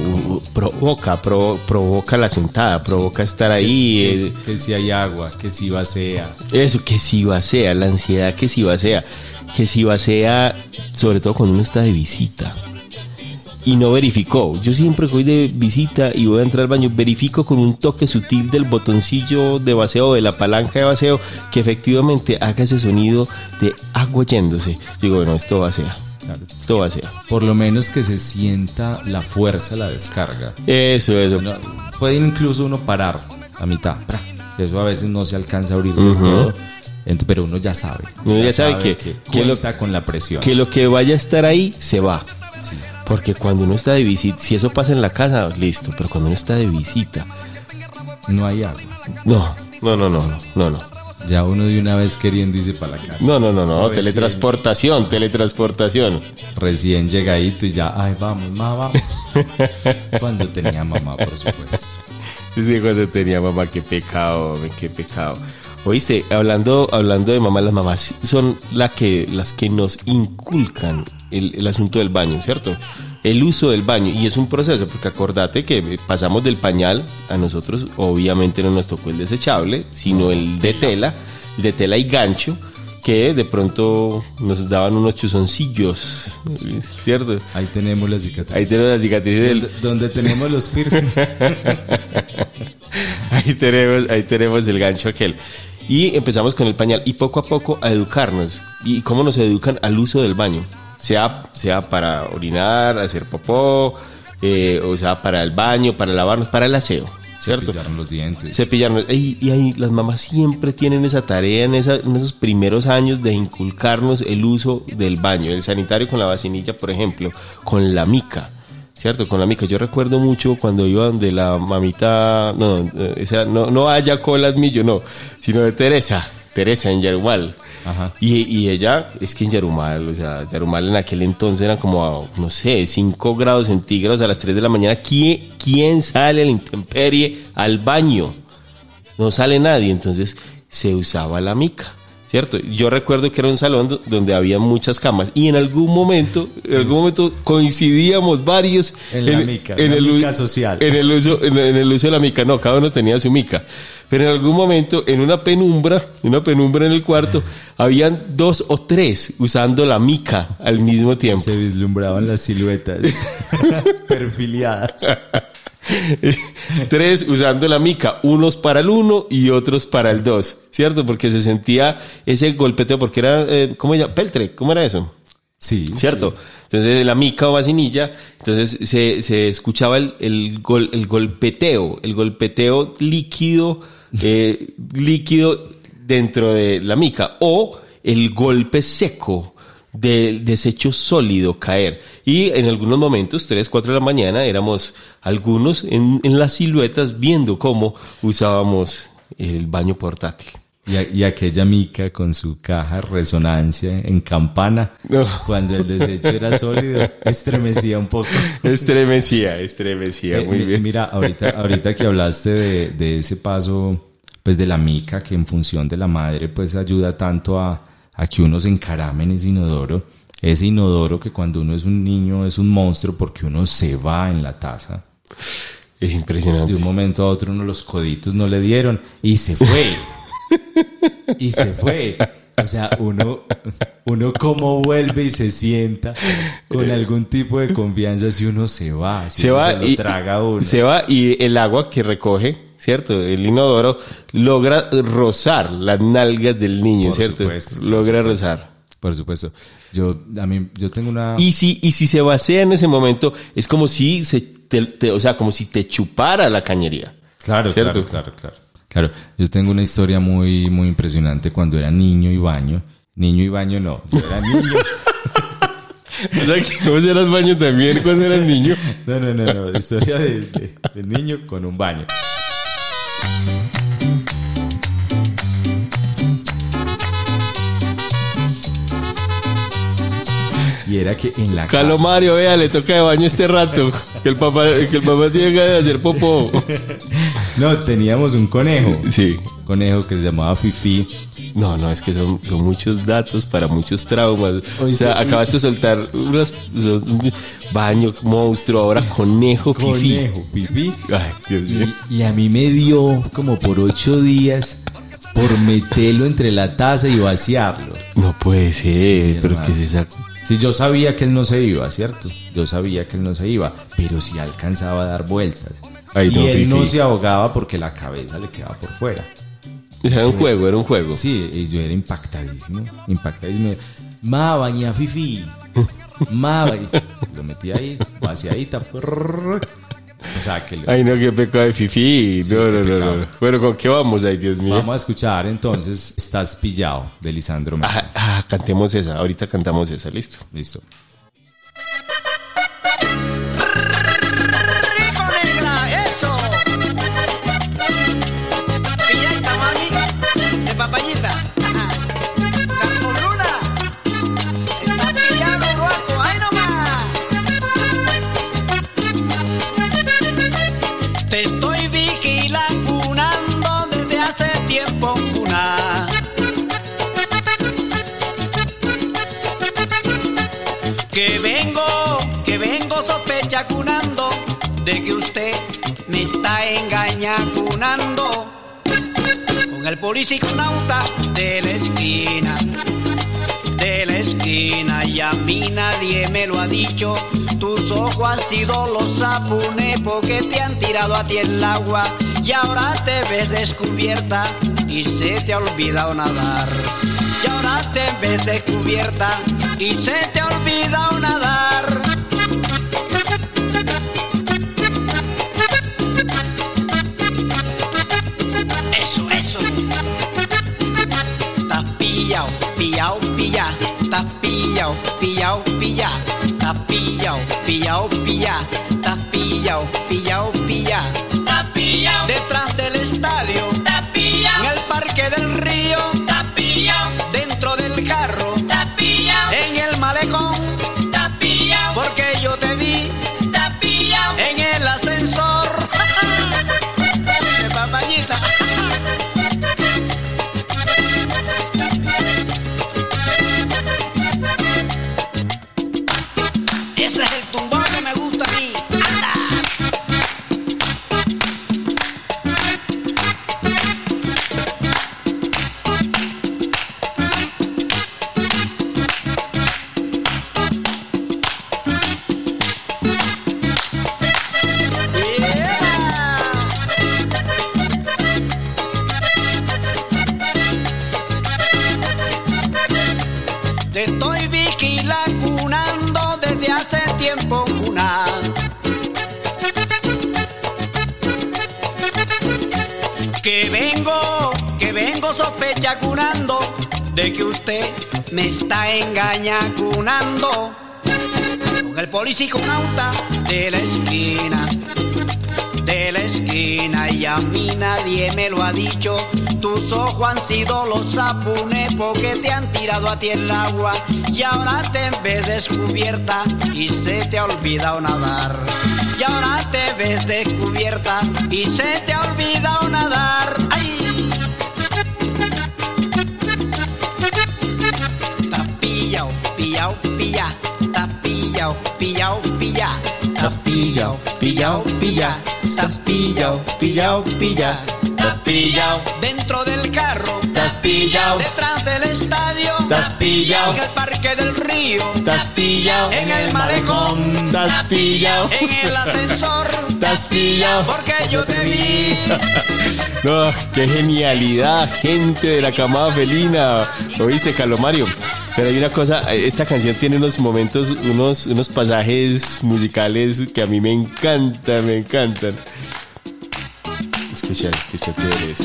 E: provoca, pro- provoca la sentada, provoca estar ahí.
A: Que,
E: eh,
A: que si hay agua, que si vacía.
E: Eso, que si vacía, la ansiedad que si vacía, que si vacía, sobre todo cuando uno está de visita y no verificó. Yo siempre que voy de visita y voy a entrar al baño, verifico con un toque sutil del botoncillo de vacío, de la palanca de vacío, que efectivamente haga ese sonido de agua yéndose. Digo, bueno, esto vacía, esto vacía.
A: Por lo menos que se sienta la fuerza, la descarga.
E: Eso, eso.
A: Puede incluso uno parar a mitad. Eso a veces no se alcanza a abrir del todo. Pero uno ya sabe.
E: Uno ya sabe que- que lo-
A: con la presión.
E: Que lo que vaya a estar ahí se va.
A: Sí.
E: Porque cuando uno está de visita, si eso pasa en la casa, listo, pero cuando uno está de visita,
A: No hay agua.
E: no, no, no, no, no, no.
A: Ya uno de una vez queriendo irse para la casa.
E: No, no, no, no,
A: Recién.
E: teletransportación, teletransportación.
A: Recién llegadito y ya, ay, vamos, mamá, vamos. Cuando tenía mamá, por supuesto.
E: Sí, cuando tenía mamá, qué pecado, qué pecado. Oíste, hablando, hablando de mamá, las mamás son la que, las que nos inculcan el, el asunto del baño, ¿cierto? El uso del baño. Y es un proceso, porque acordate que pasamos del pañal a nosotros, obviamente no nos tocó el desechable, sino el de tela, el de tela y gancho, que de pronto nos daban unos chuzoncillos, ¿cierto?
A: Ahí tenemos las cicatrices.
E: Ahí tenemos las cicatrices del,
A: Donde, donde tenemos los piercings.
E: ahí tenemos, ahí tenemos el gancho aquel. Y empezamos con el pañal y poco a poco a educarnos. ¿Y cómo nos educan al uso del baño? Sea, sea para orinar, hacer popó, eh, o sea, para el baño, para lavarnos, para el aseo, ¿cierto?
A: Cepillaron los dientes.
E: Cepillarnos. Y, y ahí las mamás siempre tienen esa tarea en, esa- en esos primeros años de inculcarnos el uso del baño, el sanitario con la vacinilla, por ejemplo, con la mica. ¿Cierto? Con la mica. Yo recuerdo mucho cuando iba donde la mamita, no, no, esa, no, no haya colas millo, no, sino de Teresa, Teresa en Yarumal.
F: Ajá.
E: Y, y ella, es que en Yarumal, o sea, Yarumal en aquel entonces era como, a, no sé, 5 grados centígrados a las 3 de la mañana. ¿Quién, quién sale a la intemperie al baño? No sale nadie, entonces se usaba la mica. ¿Cierto? Yo recuerdo que era un salón do- donde había muchas camas y en algún momento, en algún momento coincidíamos varios
A: En la mica,
E: en
A: la
E: el,
A: mica social.
E: En el, uso, en, en el uso de la mica, no, cada uno tenía su mica. Pero en algún momento, en una penumbra, en una penumbra en el cuarto, habían dos o tres usando la mica al mismo tiempo.
A: Se vislumbraban las siluetas perfiliadas.
E: Tres usando la mica, unos para el uno y otros para el dos, ¿cierto? Porque se sentía ese golpeteo, porque era, eh, ¿cómo se llama? Peltre, ¿cómo era eso?
A: Sí,
E: ¿Cierto? Entonces la mica o vacinilla, entonces se, se escuchaba el, el, gol- el golpeteo, el golpeteo líquido, eh, líquido dentro de la mica o el golpe seco del desecho sólido caer. Y en algunos momentos, 3, 4 de la mañana, éramos algunos en, en las siluetas viendo cómo usábamos el baño portátil.
A: Y, a- y aquella mica con su caja resonancia en campana,
E: No.
A: cuando el desecho era sólido, estremecía un poco.
E: Estremecía, estremecía,
A: Eh,
E: muy bien.
A: Mira, ahorita, ahorita que hablaste de, de ese paso, pues de la mica, que en función de la madre, pues ayuda tanto a, a que uno se encarame en ese inodoro. Ese inodoro que cuando uno es un niño es un monstruo porque uno se va en la taza.
E: Es impresionante.
A: De un momento a otro uno los coditos no le dieron y se fue. y se fue. O sea, uno, uno como vuelve y se sienta con algún tipo de confianza si uno se va, si
E: se
A: uno
E: va
A: se lo
E: y
A: traga uno.
E: se va y el agua que recoge, ¿cierto? El inodoro logra rozar las nalgas del niño,
A: Por
E: ¿cierto?
A: supuesto, por
E: logra
A: supuesto.
E: rozar.
A: Por supuesto. Yo, a mí, yo tengo una...
E: Y si, y si se vacía en ese momento, es como si se te- te- o sea, como si te chupara la cañería.
A: Claro,
E: ¿Cierto?
A: claro, claro, claro. Claro, yo tengo una historia muy, muy impresionante cuando era niño y baño. Niño y baño no, yo era niño.
E: O sea, que vos eras baño también cuando eras niño.
A: No, no, no, no. Historia de, de- del niño con un baño. Bye. Y era que en la
E: Calo Mario, vea, le toca de baño este rato. Que el papá, que el papá tiene ganas de hacer popó.
A: No, teníamos un conejo.
E: Sí.
A: Un conejo que se llamaba Fifi.
E: No, no, es que son, son muchos datos para muchos traumas. O sea,
A: sí.
E: acabaste de soltar unas, baño, monstruo, ahora conejo, fifi.
A: Conejo, Fifi.
E: Ay, Dios mío.
A: Y, y a mí me dio como por ocho días por meterlo entre la taza y vaciarlo.
E: No puede ser,
A: Sí,
E: pero
A: hermano.
E: que se esa...
A: Sí, yo sabía que él no se iba, ¿cierto? Yo sabía que él no se iba, pero sí alcanzaba a dar vueltas.
E: Ay,
A: y él no se ahogaba porque la cabeza le quedaba por fuera.
E: Era un juego, era un juego.
A: Sí, y yo era impactadísimo, impactadísimo. Ma, baña Fifi. Ma, baña. Lo metí ahí, vaciadita. prrr.
E: Ay, no, qué pecado de fifi.
A: Sí,
E: no, no, no, no. Bueno, ¿con qué vamos? Ay, Dios mío.
A: Vamos a escuchar entonces Estás pillado de Lisandro Mesa.
E: Ah, ah, cantemos esa, ahorita cantamos esa, listo.
A: Listo.
G: De que usted me está engañacunando con el policiconauta de la esquina, de la esquina y a mí nadie me lo ha dicho. Tus ojos han sido los sapunes porque te han tirado a ti el agua y ahora te ves descubierta y se te ha olvidado nadar. Y ahora te ves descubierta y se te ha olvidado nadar. Pillao, pilla. Estás pillao, pillao, pilla. Estás pillao, pillao. pillao, pilla, me está engañacunando con el policiconauta de la esquina de la esquina y a mí nadie me lo ha dicho. Tus ojos han sido los sapunepos que te han tirado a ti el agua y ahora te ves descubierta y se te ha olvidado nadar. Y ahora te ves descubierta y se te ha olvidado nadar. Pillao, pillao, pilla. Estás pillao, pillao, pilla.
E: Estás pillao,
G: Dentro del carro,
H: estás pillao,
G: detrás del estadio,
H: estás pillao,
G: en el parque del río,
H: estás pillao,
G: en el malecón,
H: estás pillao,
G: en el ascensor,
H: estás pillao.
G: porque yo te vi.
E: No, qué genialidad, gente de la camada felina. Oíste, Calomario. Pero hay una cosa, esta canción tiene unos momentos, unos, unos pasajes musicales que a mí me encantan, me encantan. Escucha, escucha, tú eres.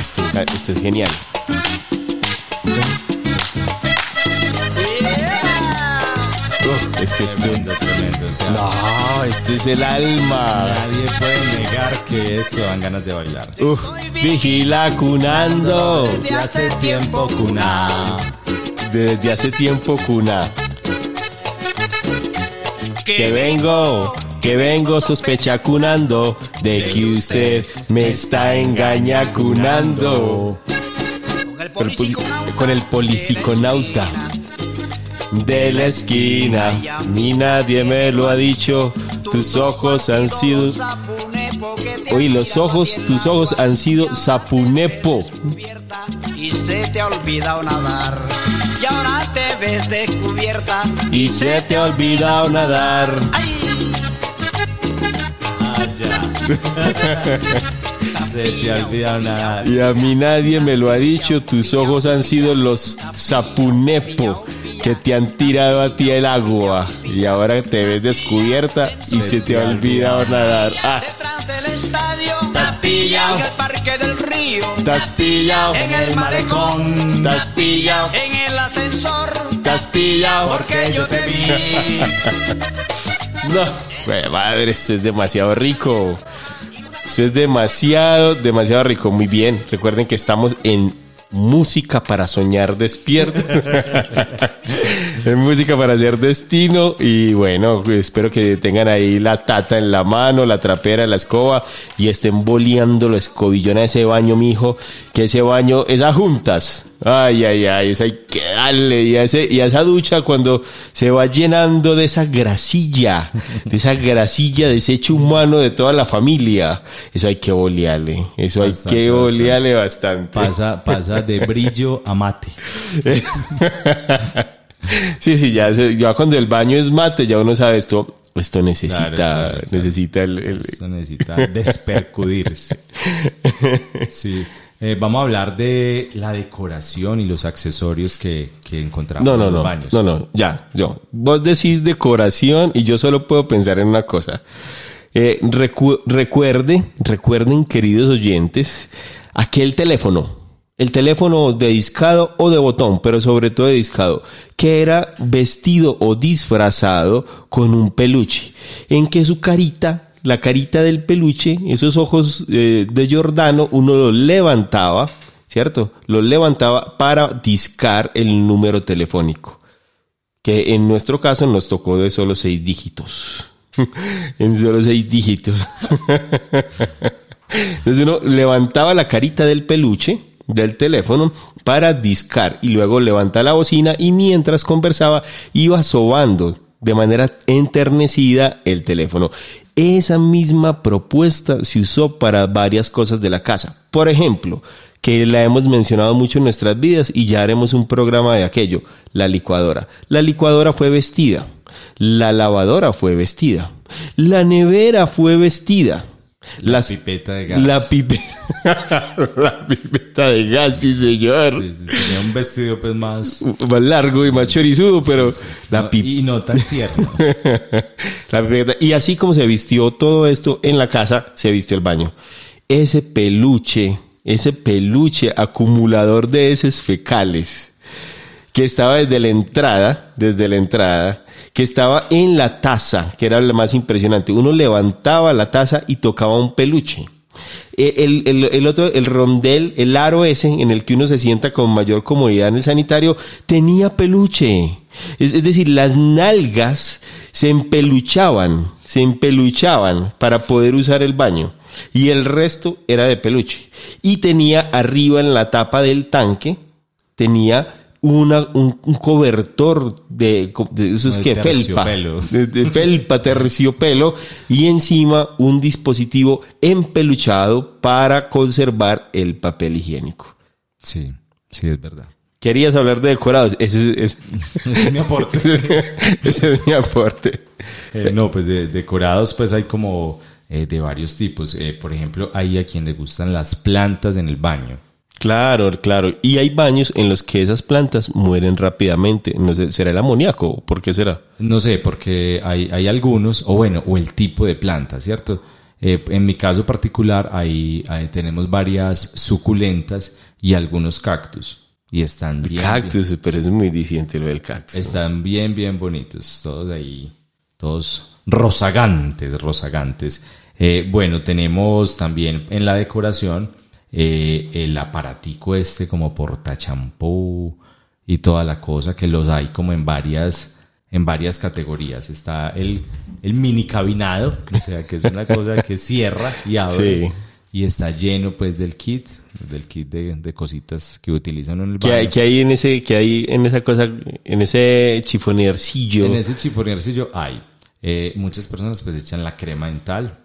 E: Esto, esto es genial. Uf, es que esto,
A: Tremendo, tremendo. O sea,
E: no, esto es el alma.
A: nadie puede negar que esto dan ganas de bailar.
E: Uf, vigila cunando.
G: Desde hace tiempo,
A: cuna.
E: Desde hace tiempo cuna. Que vengo, que vengo sospechacunando de que usted me está engañacunando.
G: Con el
E: Con el poli-
G: policiconauta
E: con el policiconauta de la esquina. Ni nadie me lo ha dicho. Tus ojos han sido. Oye, los ojos, tus ojos han sido sapunepo.
G: y se te ha olvidado nadar. Y ahora te ves descubierta
E: Y se te ha olvidado nadar.
G: ¡Ay!
A: Ah, ya. Se te ha olvidado nada.
E: Y a mí nadie me lo ha dicho, tus ojos han sido los sapunepo que te han tirado a ti el agua. Y ahora te ves descubierta y se, te, ha olvidado nadar. Ah,
G: En el parque del río,
E: estás pillado,
G: en el malecón,
E: estás pillado,
G: en el ascensor,
E: estás pillado.
G: porque yo te vi.
E: No, güey, madre, esto es demasiado rico. Esto es demasiado, demasiado rico. Muy bien. Recuerden que estamos en música para soñar despierto. música para hacer destino. Y bueno, espero que tengan ahí la tata en la mano, la trapera, la escoba y estén boleando la escobillona de ese baño, mijo. Que ese baño es a juntas. Ay, ay, ay, eso hay que darle. Y a, ese, y a esa ducha cuando se va llenando de esa grasilla, de esa grasilla, de ese hecho humano de toda la familia. Eso hay que bolearle. Eso hay que bolearle bastante.
A: Pasa, pasa de brillo a mate.
E: Sí, sí, ya, ya cuando el baño es mate, ya uno sabe esto, esto necesita,
A: Claro, claro, claro.
E: necesita el, el-
A: Eso necesita despercudirse. Sí. Eh, vamos a hablar de la decoración y los accesorios que, que encontramos
E: No, no,
A: en los
E: no,
A: baños.
E: no, no, ya, yo. Vos decís decoración y yo solo puedo pensar en una cosa. Eh, recu- recuerde, recuerden, queridos oyentes, aquel teléfono, el teléfono de discado o de botón, pero sobre todo de discado, que era vestido o disfrazado con un peluche, en que su carita, la carita del peluche, esos ojos eh, de Giordano, uno los levantaba, ¿cierto? Los levantaba para discar el número telefónico, que en nuestro caso nos tocó de solo seis dígitos. en solo seis dígitos. Entonces uno levantaba la carita del peluche del teléfono para discar y luego levanta la bocina y mientras conversaba iba sobando de manera enternecida el teléfono. Esa misma propuesta se usó para varias cosas de la casa. Por ejemplo, que la hemos mencionado mucho en nuestras vidas y ya haremos un programa de aquello, la licuadora. La licuadora fue vestida, la lavadora fue vestida, la nevera fue vestida.
A: La
E: Las-
A: pipeta de gas.
E: La, pipe- la pipeta de gas, sí señor.
A: Sí, sí, tenía un vestido pues más...
E: Más largo y más chorizudo, pero la
A: no,
E: pipeta
A: y no tan tierno.
E: La pipeta. Y así como se vistió todo esto en la casa, se vistió el baño. Ese peluche, ese peluche acumulador de heces fecales, que estaba desde la entrada, desde la entrada, que estaba en la taza, que era lo más impresionante. Uno levantaba la taza y tocaba un peluche. Eh, El, el- el otro, el rondel, el aro ese en el que uno se sienta con mayor comodidad en el sanitario, tenía peluche. Es, es decir, las nalgas se empeluchaban, se empeluchaban para poder usar el baño. Y el resto era de peluche. Y tenía arriba en la tapa del tanque, tenía una, un, un cobertor de, de esos
A: De
E: que felpa, de, de felpa, terciopelo, y encima un dispositivo empeluchado para conservar el papel higiénico.
A: Sí, sí, es verdad.
E: ¿Querías hablar de decorados? Ese, es-
A: Ese es mi aporte.
E: ese- ese es mi aporte.
A: Eh, no, pues de decorados pues hay como eh, de varios tipos. Eh, por ejemplo, hay a quien le gustan las plantas en el baño.
E: Claro, claro. Y hay baños en los que esas plantas mueren rápidamente. No sé, ¿será el amoníaco? ¿Por qué será?
A: No sé, porque hay, hay algunos, o bueno, o el tipo de planta, ¿cierto? Eh, en mi caso particular, hay, hay- tenemos varias suculentas y algunos cactus. Y están bien,
E: Cactus, pero es muy diciente lo del cactus.
A: están bien, bien bonitos. Todos ahí, todos rozagantes, rozagantes. Eh, bueno, tenemos también en la decoración eh, el aparatico este como portachampú y toda la cosa, que los hay como en varias, en varias categorías. Está el, el mini cabinado, o sea, que es una cosa que cierra y abre.
E: Sí.
A: Y está lleno pues del kit, del kit de, de cositas que utilizan en el
E: ¿Qué hay, qué hay en ese, qué hay en esa cosa, en ese chifoniercillo?
A: En ese chifoniercillo hay. Eh, muchas personas pues echan la crema dental,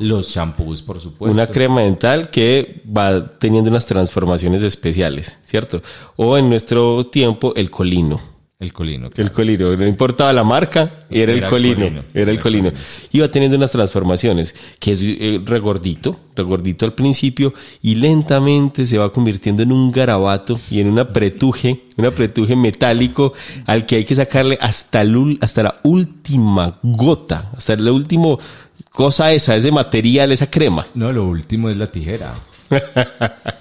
A: los champús por supuesto.
E: Una crema dental que va teniendo unas transformaciones especiales, ¿cierto? O en nuestro tiempo, el colino.
A: El colino.
E: El colino, no importaba la marca, era, el
A: Era el
E: colino,
A: colino.
E: era el colino.
A: colino, sí.
E: Iba teniendo unas transformaciones, que es eh, regordito, regordito al principio, y lentamente se va convirtiendo en un garabato y en un apretuje, un apretuje metálico al que hay que sacarle hasta, el hasta la última gota, hasta la última cosa esa, ese material, esa crema.
A: No, lo último es la tijera.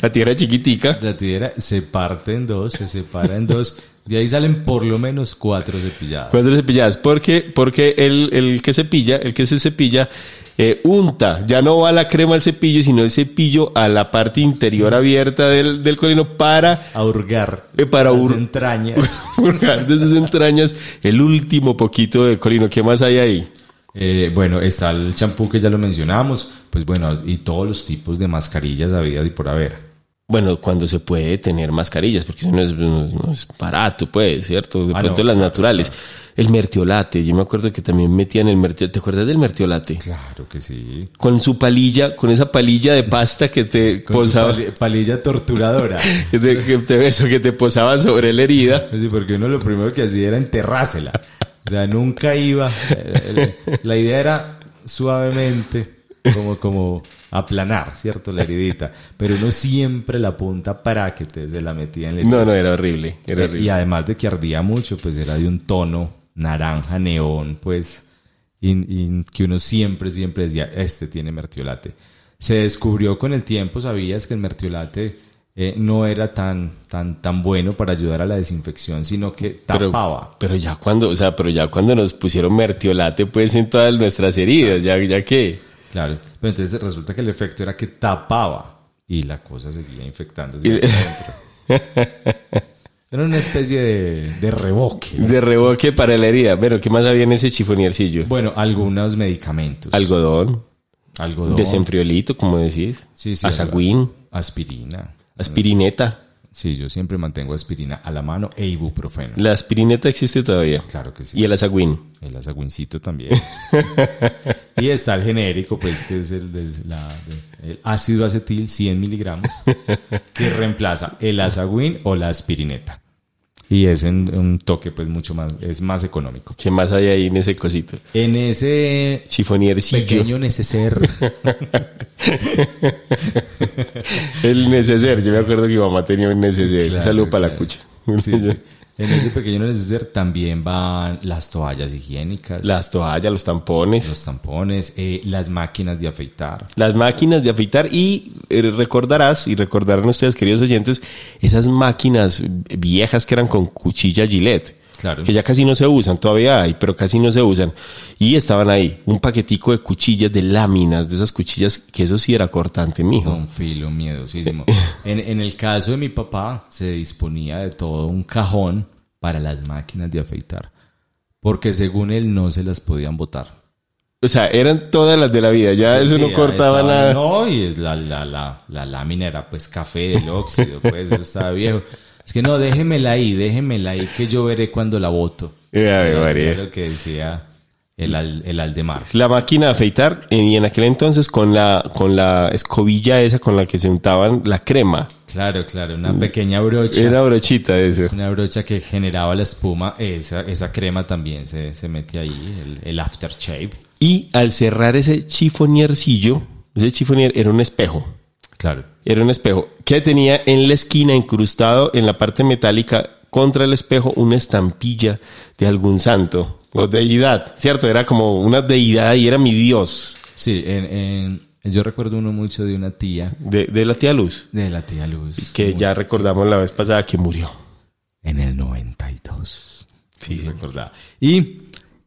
E: La tierra chiquitica.
A: La tijera se parte en dos, se separa en dos. De ahí salen por lo menos cuatro cepilladas.
E: Cuatro cepilladas. Porque, porque el, el que cepilla, el que se cepilla, eh, unta. Ya no va la crema al cepillo, sino el cepillo a la parte interior abierta del, del colino para
A: A hurgar.
E: Eh, para
A: las entrañas.
E: hurgar de sus entrañas el último poquito de colino. ¿Qué más hay ahí?
A: Eh, bueno, está el champú que ya lo mencionamos. Pues bueno, y todos los tipos de mascarillas habidas y por haber.
E: Bueno, cuando se puede tener mascarillas, porque eso no es, no es barato, pues, ¿cierto? De
A: Ah,
E: pronto
A: no,
E: las
A: claro,
E: El mertiolate, yo me acuerdo que también metían el mertiolate. ¿Te acuerdas del mertiolate?
A: Claro que sí.
E: Con su palilla, con esa palilla de pasta que te
A: Con
E: posaba.
A: pali- palilla torturadora.
E: que te, que te- eso que te posaba sobre la herida.
A: Sí, porque uno lo primero que hacía era enterrársela. O sea, nunca iba. eh, La idea era suavemente, como, como aplanar, ¿cierto? La heridita. Pero uno siempre la punta para que te, se la metía en la.
E: No, no, era horrible. Era
A: Eh,
E: horrible.
A: Y además de que ardía mucho, pues era de un tono naranja, neón, pues, y, y que uno siempre, siempre decía, este tiene mertiolate. Se descubrió con el tiempo, sabías que el mertiolate eh, no era tan, tan, tan bueno para ayudar a la desinfección, sino que
E: Pero,
A: tapaba.
E: pero ya cuando, o sea, pero ya cuando nos pusieron mertiolate, pues en todas nuestras heridas, ya, ya que.
A: Claro, pero entonces resulta que el efecto era que tapaba y la cosa seguía infectándose
E: Y-.
A: Era una especie de, de reboque.
E: De reboque para la herida. Pero, ¿qué más había en ese chifoniercillo?
A: Bueno, algunos medicamentos.
E: Algodón,
A: Algodón.
E: desenfriolito, como decís.
A: Sí, sí, Aspirina.
E: aspirineta.
A: Sí, yo siempre mantengo aspirina a la mano e ibuprofeno.
E: La aspirineta existe todavía.
A: Claro que sí.
E: Y el asagüín.
A: El asagüincito también. y está el genérico, pues, que es el, de la- de- el ácido acetil 100 miligramos, que reemplaza el asagüín o la aspirineta. Y es en un toque, pues, mucho más, es más económico.
E: ¿Qué más hay ahí en ese cosito?
A: En ese
E: Chifoniercillo.
A: pequeño neceser,
E: El neceser. Yo me acuerdo que mi mamá tenía un neceser. Un
A: Claro,
E: saludo para la cucha.
A: Sí, sí. en ese pequeño neceser también van las toallas higiénicas,
E: Las toallas, los tampones.
A: los tampones, eh, las máquinas de afeitar.
E: Las máquinas de afeitar y eh, recordarás y recordarán ustedes, queridos oyentes, esas máquinas viejas que eran con cuchilla Gillette.
A: Claro.
E: Que ya casi no se usan, todavía hay, pero casi no se usan. Y estaban ahí, un paquetico de cuchillas, de láminas, de esas cuchillas, que eso sí era cortante, mijo.
A: Un filo miedosísimo. En, en el caso de mi papá, se disponía de todo un cajón para las máquinas de afeitar. Porque según él no se las podían botar.
E: O sea, eran todas las de la vida, ya eso
A: Sí,
E: no cortaba nada.
A: No, y es la, la, la, la lámina era pues café del óxido, pues eso estaba viejo. Es que no, déjemela ahí, déjemela ahí que yo veré cuando la
E: ver,
A: Era
E: María.
A: lo que decía el, el Aldemar.
E: La máquina de afeitar, y en aquel entonces con la, con la escobilla esa con la que se untaban la crema.
A: Claro, claro, una pequeña brocha.
E: Era brochita eso.
A: Una brocha que generaba la espuma, esa, esa crema también se, se mete ahí, el, el aftershave.
E: Y al cerrar ese chifoniercillo, ese chifonier era un espejo.
A: Claro.
E: Era un espejo que tenía en la esquina incrustado en la parte metálica contra el espejo una estampilla de algún santo o deidad, ¿cierto? Era como una deidad y era mi Dios
A: Sí, en, en- yo recuerdo uno mucho de una tía,
E: de, de la tía Luz,
A: de la tía Luz.
E: que ya recordamos la vez pasada que murió.
A: En el 92.
E: Sí, sí.
A: recordaba. Y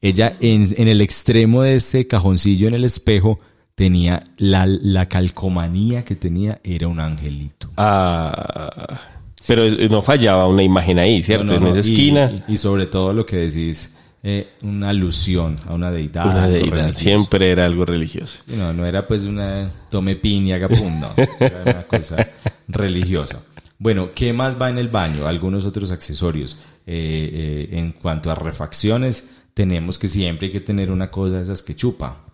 A: ella en, en el extremo de ese cajoncillo en el espejo tenía la, la calcomanía que tenía era un angelito.
E: Ah, pero no fallaba una imagen ahí, ¿cierto?
A: No, no,
E: en esa
A: y-
E: esquina,
A: Y, sobre todo lo que decís, eh, una alusión a una deidad.
E: una deidad. Siempre era algo religioso.
A: No, no era pues una tome piña, gapum, no. Era una cosa religiosa. Bueno, ¿qué más va en el baño? Algunos otros accesorios. Eh, eh, en cuanto a refacciones, tenemos que siempre hay que tener una cosa de esas que chupa.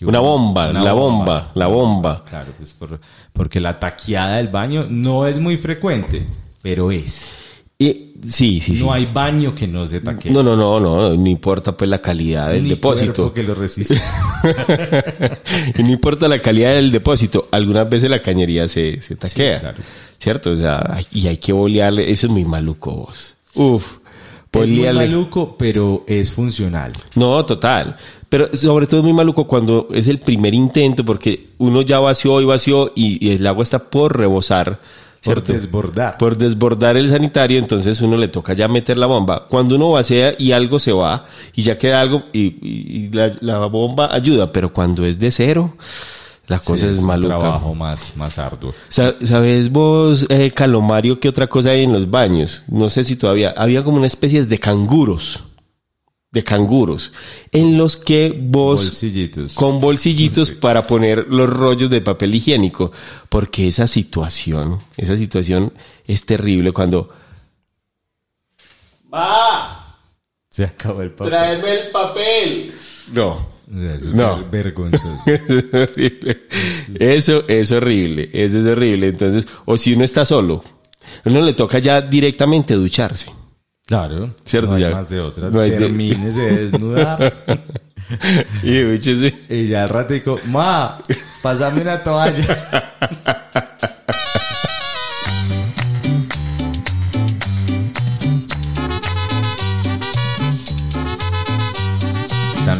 E: Una bomba,
A: una
E: la bomba, la bomba.
A: Claro, pues por- porque la taqueada del baño no es muy frecuente, pero es.
E: Y, sí, sí, sí.
A: No hay baño que no se taquee.
E: No, no, no, no, no importa pues la calidad del
A: Ni
E: depósito.
A: que lo resista.
E: y no importa la calidad del depósito, algunas veces la cañería se, se taquea.
A: claro.
E: ¿Cierto? O sea, y hay que bolearle, eso es muy maluco vos. Uf.
A: Es muy
E: bolearle.
A: maluco, pero es funcional.
E: No, total. Pero sobre todo es muy maluco cuando es el primer intento, porque uno ya vació y vació y, y el agua está por rebosar.
A: Por desbordar.
E: Por desbordar el sanitario, entonces uno le toca ya meter la bomba. Cuando uno vacía y algo se va y ya queda algo y, y- y la, la bomba ayuda, pero cuando es de cero, la cosa
A: Sí,
E: es
A: un
E: maluca.
A: trabajo más, más arduo.
E: Sa- ¿Sabes vos, eh, Calomario, qué otra cosa hay en los baños? No sé si todavía. Había como una especie de canguros. De canguros. En los que vos.
A: Bolsillitos.
E: Con bolsillitos para poner los rollos de papel higiénico. Porque esa situación, esa situación es terrible cuando. ¡Va!
A: Se acabó el papel.
E: ¡Tráeme el papel! No.
A: O sea, eso es
E: No.
A: vergonzoso.
E: es horrible. Eso es horrible, eso es horrible. Entonces, o si uno está solo, a uno le toca ya directamente ducharse.
A: Claro.
E: Cierto,
A: no hay
E: ya.
A: más de otra.
E: No hay de-
A: desnudar.
E: Y
A: y ya al ratico, ma, pásame una toalla.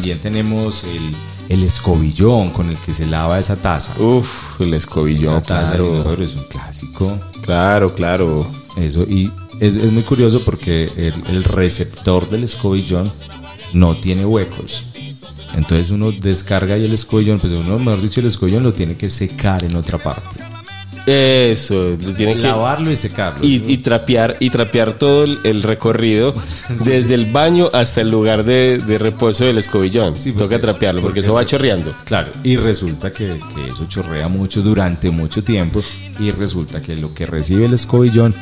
A: También tenemos el, el escobillón con el que se lava esa taza.
E: Uf, el escobillón,
A: Esa taza
E: claro.
A: es un clásico.
E: Claro, claro.
A: Eso, y es, es muy curioso porque el, el receptor del escobillón no tiene huecos. Entonces uno descarga y el escobillón, pues uno, mejor dicho, el escobillón lo tiene que secar en otra parte.
E: Eso, lo tiene que
A: Lavarlo y secarlo.
E: y, y trapear y trapear todo el, el recorrido desde el baño hasta el lugar de, de reposo del escobillón.
A: Sí, porque-
E: Toca trapearlo porque,
A: porque-
E: eso va chorreando.
A: Claro, y resulta que, que eso chorrea mucho durante mucho tiempo y resulta que lo que recibe el escobillón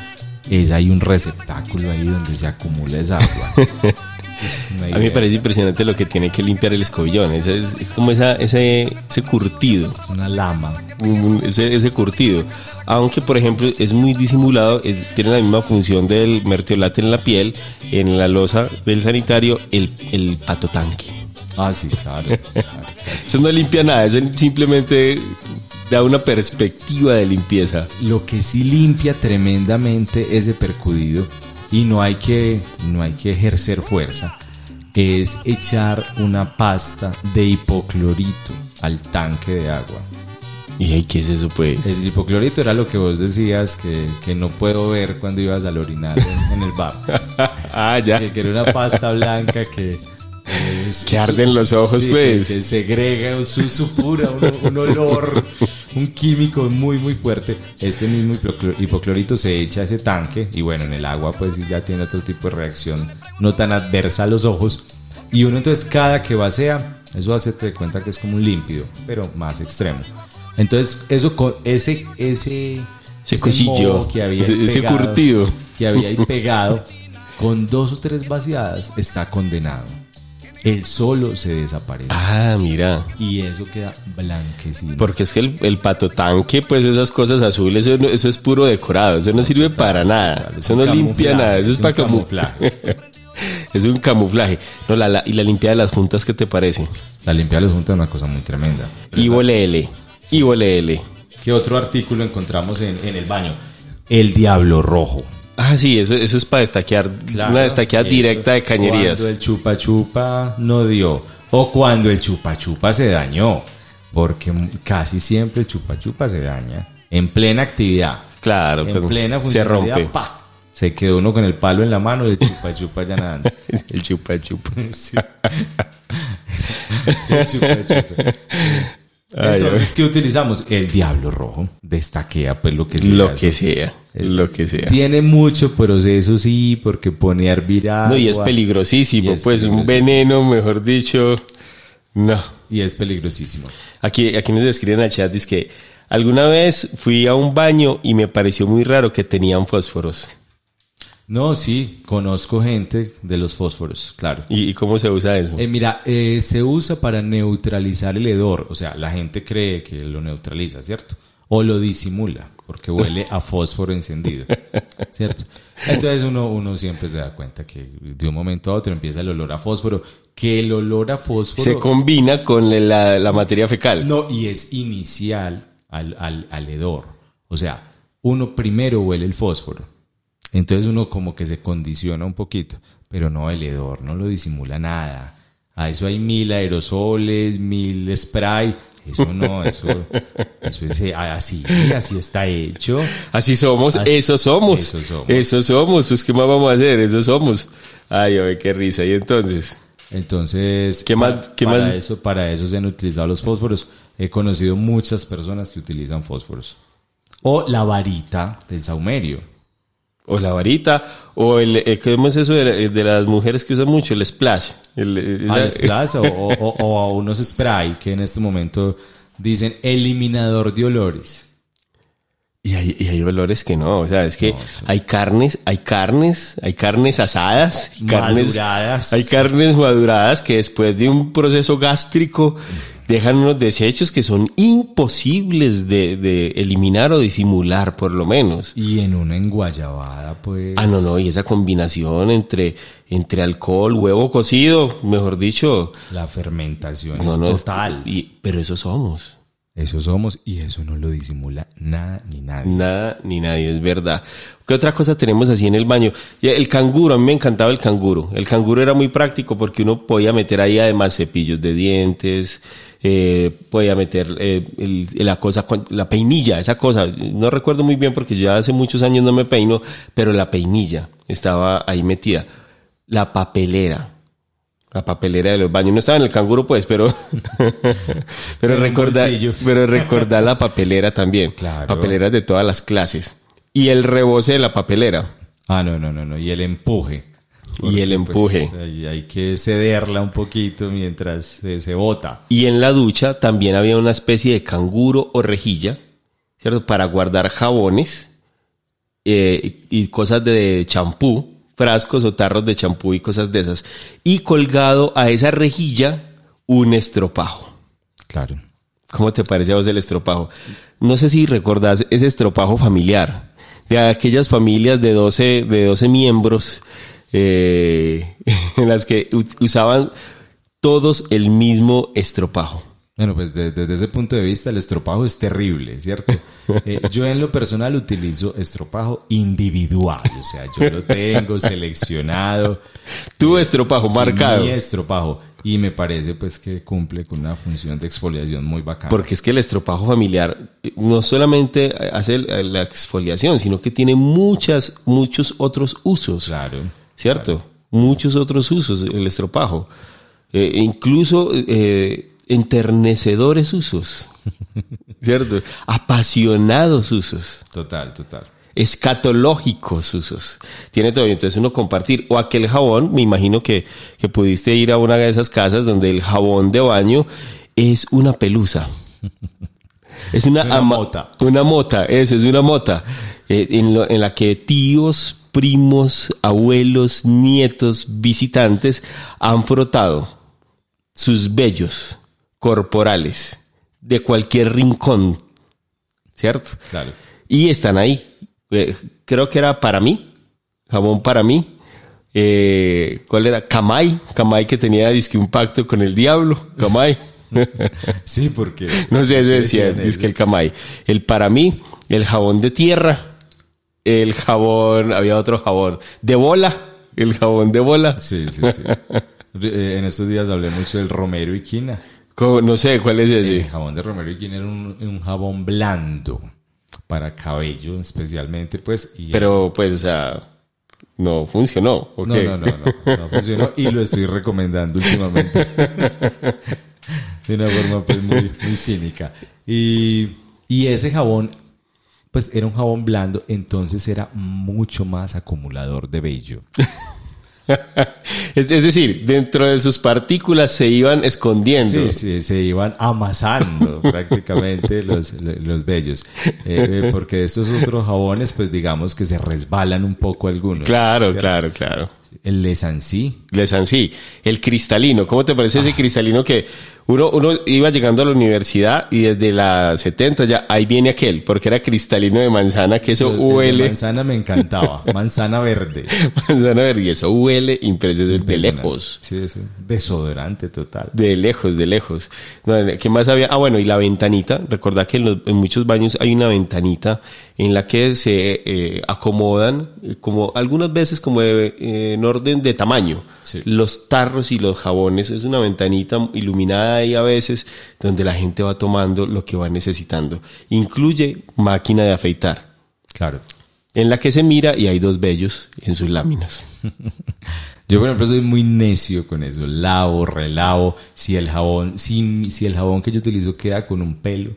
A: es hay un receptáculo ahí donde se acumula esa agua. Es una
E: A mí me parece impresionante lo que tiene que limpiar el escobillón. Es, es como esa, ese, ese curtido.
A: una lama.
E: un- ese, ese curtido. Aunque, por ejemplo, es muy disimulado, es- tiene la misma función del mertiolate en la piel, en la losa del sanitario, el, el pato tanque.
A: Ah, sí, claro. claro.
E: Eso no limpia nada, eso simplemente da una perspectiva de limpieza.
A: Lo que sí limpia tremendamente ese percudido y no hay que, no hay que ejercer fuerza es echar una pasta de hipoclorito al tanque de agua.
E: ¿Y qué es eso, pues?
A: El hipoclorito era lo que vos decías que, que no puedo ver cuando ibas al orinar en, en el bar.
E: ah, ya.
A: que, que era una pasta blanca que... eh,
E: Que arden los ojos,
A: sí,
E: pues.
A: Que, que segrega un, su, un, un olor, un químico muy, muy fuerte. Este mismo hipoclo- hipoclorito se echa a ese tanque y bueno, en el agua pues ya tiene otro tipo de reacción no tan adversa a los ojos. Y uno entonces cada que vacía, eso hace te cuenta que es como un límpido, pero más extremo. Entonces eso con ese, ese,
E: Ese cuchillo,
A: que había
E: ese-
A: ahí
E: ese
A: pegado,
E: curtido.
A: que había ahí pegado, con dos o tres vaciadas está condenado. Él solo se desaparece.
E: Ah, mira.
A: Y eso queda blanquecino.
E: Porque es que el, el pato tanque, pues esas cosas azules, eso, es puro decorado, eso no sirve para nada,
A: es
E: eso no limpia nada, eso es, para
A: camuflaje.
E: camuflaje. es un camuflaje. No, la, la- y la limpia de las juntas, ¿qué te parece?
A: La limpieza de los juntas es una cosa muy tremenda.
E: Ivo LL. Ivo LL.
A: ¿Qué otro artículo encontramos en, en el baño? El diablo rojo.
E: Ah, sí, eso, eso es para destaquear, una destaqueada directa de cañerías.
A: Cuando el chupa chupa no dio. O cuando el chupa chupa se dañó. Porque casi siempre el chupa chupa se daña. En plena actividad.
E: Claro,
A: En plena
E: se
A: funcionalidad.
E: rompe.
A: ¡pa! Se quedó uno con el palo en la mano y el chupa chupa ya nadando.
E: El chupa chupa.
A: Sí. El chupa chupa. Entonces, ¿qué utilizamos? El diablo rojo. Destaquea pues lo que sea.
E: Lo que sea, lo que sea.
A: Tiene mucho proceso, sí, porque pone a hervir agua.
E: No, y es peligrosísimo,
A: Y es
E: pues un veneno, mejor dicho. No.
A: Y es peligrosísimo.
E: Aquí, aquí nos escriben al chat, dice que alguna vez fui a un baño y me pareció muy raro que tenían fósforos.
A: No, sí, conozco gente de los fósforos, claro.
E: ¿Y, y cómo se usa eso?
A: Eh, mira, eh, se usa para neutralizar el hedor. O sea, la gente cree que lo neutraliza, ¿cierto? O lo disimula, porque huele a fósforo encendido, ¿cierto? Entonces uno, uno siempre se da cuenta que de un momento a otro empieza el olor a fósforo, que el olor a fósforo...
E: se combina con la, la materia fecal.
A: No, y es inicial al, al, al hedor. O sea, uno primero huele el fósforo. Entonces uno como que se condiciona un poquito. Pero no, el hedor no lo disimula nada. A eso hay mil aerosoles, mil spray. Eso no, eso, eso es eh, así, así está hecho.
E: Así somos,
A: Así-
E: eso somos.
A: eso somos.
E: Eso somos, pues ¿qué más vamos a hacer? Eso somos. Ay, oye, qué risa. Y entonces,
A: Entonces,
E: ¿Qué más-
A: pa-
E: qué
A: para,
E: más?
A: Eso, para eso se han utilizado los fósforos. He conocido muchas personas que utilizan fósforos. O la varita del saumerio.
E: O la varita, o el, eh, ¿cómo es eso de, la- de las mujeres que usan mucho? El splash. El, esa-
A: splash o, o- a unos spray que en este momento dicen eliminador de olores.
E: Y hay, y hay olores que no, o sea, es que
A: No, sí.
E: hay carnes, hay carnes, hay carnes asadas, y carnes,
A: Maduradas.
E: hay carnes maduradas que después de un proceso gástrico dejan unos desechos que son imposibles de, de eliminar o disimular, por lo menos.
A: Y en una enguayabada, pues.
E: Ah, no, no, y esa combinación entre, entre alcohol, huevo cocido, mejor dicho,
A: La fermentación
E: no,
A: es
E: no,
A: total.
E: y- pero eso somos.
A: Eso somos y eso no lo disimula nada ni nadie.
E: Nada ni nadie, es verdad. ¿Qué otra cosa tenemos así en el baño? El canguro, a mí me encantaba el canguro. El canguro era muy práctico porque uno podía meter ahí además cepillos de dientes, eh, podía meter eh, el- la cosa, la peinilla, esa cosa. No recuerdo muy bien porque ya hace muchos años no me peino, pero la peinilla estaba ahí metida. La papelera. La papelera de los baños. No estaba en el canguro, pues, pero. pero recordar. Pero recordar la papelera también.
A: Claro.
E: Papeleras de todas las clases. Y el reboce de la papelera.
A: Ah, no, no, no, no. Y el empuje.
E: Y el empuje.
A: pues, hay que cederla un poquito mientras se, se bota.
E: Y en la ducha también había una especie de canguro o rejilla, ¿cierto? Para guardar jabones eh, y cosas de champú, frascos o tarros de champú y cosas de esas. Y colgado a esa rejilla un estropajo.
A: Claro.
E: ¿Cómo te parece a vos el estropajo? No sé si recordás ese estropajo familiar, de aquellas familias de 12, de 12 miembros eh, en las que usaban todos el mismo estropajo.
A: Bueno, pues de- desde ese punto de vista el estropajo es terrible, ¿cierto? Eh, yo en lo personal utilizo estropajo individual, o sea, yo lo tengo seleccionado.
E: Tu estropajo
A: Sí,
E: marcado.
A: Mi estropajo. Y me parece pues que cumple con una función de exfoliación muy bacana.
E: Porque es que el estropajo familiar eh, no solamente hace la exfoliación, sino que tiene muchas, muchos otros usos.
A: Claro.
E: ¿Cierto? Muchos otros usos el estropajo. Eh, incluso eh, enternecedores usos. ¿Cierto? Apasionados usos.
A: Total, total.
E: Escatológicos usos. Tiene todo. Entonces uno compartir. O aquel jabón, me imagino que, que pudiste ir a una de esas casas donde el jabón de baño es una pelusa. Es una,
A: mota.
E: Una mota, eso es una mota. eh, en, lo- en la que tíos, primos, abuelos, nietos, visitantes han frotado sus vellos corporales de cualquier rincón. ¿Cierto?
A: Claro.
E: Y están ahí. Eh, creo que era para mí, jabón para mí. Eh, ¿Cuál era? Kamai. Kamai que tenía disque un pacto con el diablo. Kamai.
A: Sí, porque...
E: no sé, eso decía, es que el. Kamai. El para mí, el jabón de tierra. El jabón, había otro jabón. De bola. El jabón de bola.
A: Sí, sí, sí. Eh, En estos días hablé mucho del Romero y Quina.
E: No sé cuál es
A: El
E: ese.
A: jabón de Romero y Quina era un, un jabón blando para cabello especialmente, pues. Y
E: Pero pues, o sea, no funcionó. ¿o
A: No, no, no, no, no funcionó y lo estoy recomendando últimamente. De una forma pues muy, muy cínica. Y, y ese jabón, pues era un jabón blando, entonces era mucho más acumulador de vello.
E: es, es decir, dentro de sus partículas se iban escondiendo.
A: Sí, sí, se iban amasando prácticamente los, los vellos. Eh, porque de estos otros jabones, pues digamos que se resbalan un poco algunos.
E: Claro,
A: ¿cierto?
E: claro, claro.
A: El Lesancí.
E: Les sí, el cristalino. ¿Cómo te parece ese cristalino que uno, uno iba llegando a la universidad y desde la 70 ya ahí viene aquel, porque era cristalino de manzana, que eso
A: El de
E: huele,
A: manzana me encantaba. Manzana verde.
E: manzana verde, y eso huele impresionante de lejos.
A: Sí, sí. Desodorante total.
E: De lejos, de lejos. No, ¿Qué más había? Ah, bueno, y la ventanita. Recordad que en, los- en muchos baños hay una ventanita en la que se eh, acomodan, eh, como algunas veces como de, eh, en orden de tamaño,
A: Sí.
E: los tarros y los jabones. Es una ventanita iluminada ahí a veces donde la gente va tomando lo que va necesitando. Incluye máquina de afeitar,
A: Claro.
E: en la que se mira y hay dos vellos en sus láminas.
A: Yo, por ejemplo, soy muy necio con eso. Lavo, relavo. Si el jabón, si, si el jabón que yo utilizo queda con un pelo,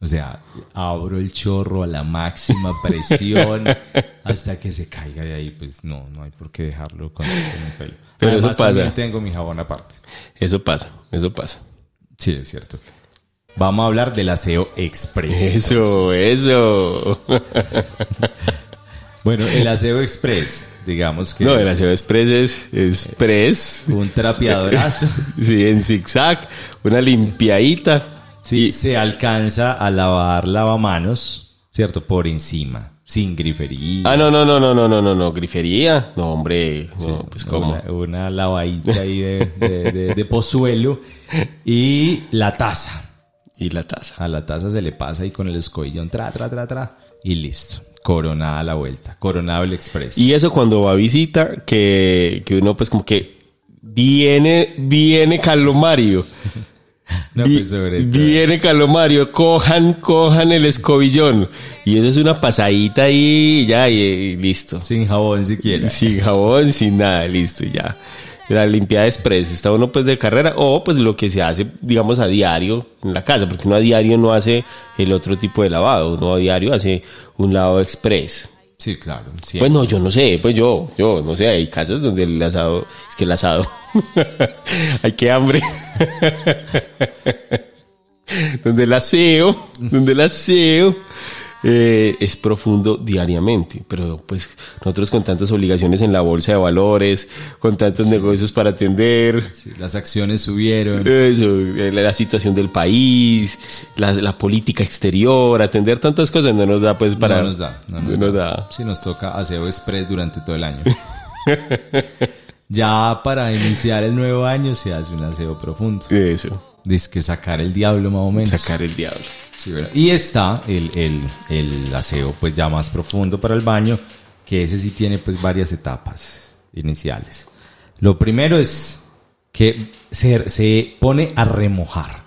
A: o sea, abro el chorro a la máxima presión hasta que se caiga de ahí. Pues no, no hay por qué dejarlo con, con un pelo.
E: Pero eso
A: Además,
E: pasa.
A: también tengo mi jabón aparte.
E: Eso pasa, eso pasa.
A: Sí, es cierto. Vamos a hablar del aseo express.
E: Eso, eso.
A: Bueno, el aseo express, digamos que
E: No, el aseo express es express.
A: un trapeadorazo.
E: Sí, en zigzag, una limpiadita.
A: Sí, se alcanza a lavar lavamanos, ¿cierto? Por encima, sin grifería.
E: Ah, no, no, no, no, no, no, no, no, grifería. No, hombre, no, pues cómo.
A: Una, una lavadita ahí de, de- de- de pozuelo. Y la taza.
E: Y la taza.
A: A la taza se le pasa y con el escobillón, tra, tra, tra, tra, y listo. Coronada la vuelta. Coronado el express.
E: Y eso cuando va a visita, que, que uno pues como que viene, viene Calomario.
A: No, pues, sobre todo.
E: viene Calomario, cojan, cojan el escobillón. Y eso es una pasadita ahí y ya, y, y listo.
A: Sin jabón siquiera.
E: Sin jabón, sin nada, listo, y ya. La limpiada express, está uno pues de carrera o pues lo que se hace, digamos, a diario en la casa, porque uno a diario no hace el otro tipo de lavado, uno a diario hace un lavado express.
A: Sí, claro. siempre.
E: Pues no, yo no sé, pues yo, yo no sé, hay casos donde el asado, es que el asado, hay que hambre, donde el aseo, donde el aseo eh, es profundo diariamente, pero pues nosotros con tantas obligaciones en la bolsa de valores, con tantos negocios para atender,
A: Sí, las acciones subieron.
E: eso, eh, la, la situación del país, la, la política exterior, atender tantas cosas no nos da pues para...
A: no nos da. No nos,
E: no nos
A: da.
E: da.
A: Sí, nos toca aseo express durante todo el año. ya para iniciar el nuevo año se hace un aseo profundo.
E: Eso.
A: Dice que sacar el diablo más o menos.
E: Sacar el diablo.
A: Sí, bueno. Y está el, el, el aseo pues ya más profundo para el baño, que ese sí tiene pues varias etapas iniciales. Lo primero es que se, se pone a remojar.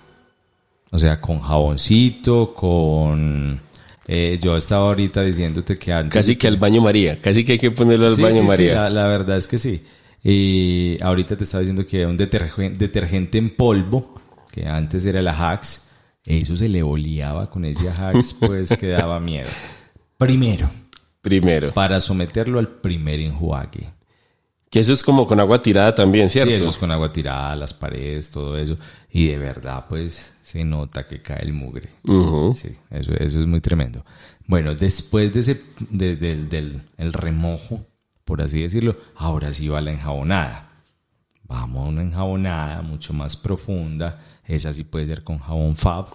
A: O sea, con jaboncito, con... eh, yo estaba ahorita diciéndote que antes...
E: Casi que al baño María. Casi que hay que ponerlo al
A: Sí,
E: baño
A: sí, sí,
E: María.
A: la, la verdad es que sí. Y ahorita te estaba diciendo que un detergen- detergente en polvo, que antes era la Ajax, eso se le oleaba con ese Ajax, pues que daba miedo. Primero,
E: Primero.
A: para someterlo al primer enjuague.
E: Que eso es como con agua tirada también, ¿cierto?
A: Sí, eso es con agua tirada, las paredes, todo eso. Y de verdad, pues, se nota que cae el mugre. Sí, eso, eso es muy tremendo. Bueno, después de ese, de- del, del el remojo, por así decirlo, ahora sí va la enjabonada. Vamos a una enjabonada mucho más profunda. Esa sí puede ser con jabón Fab.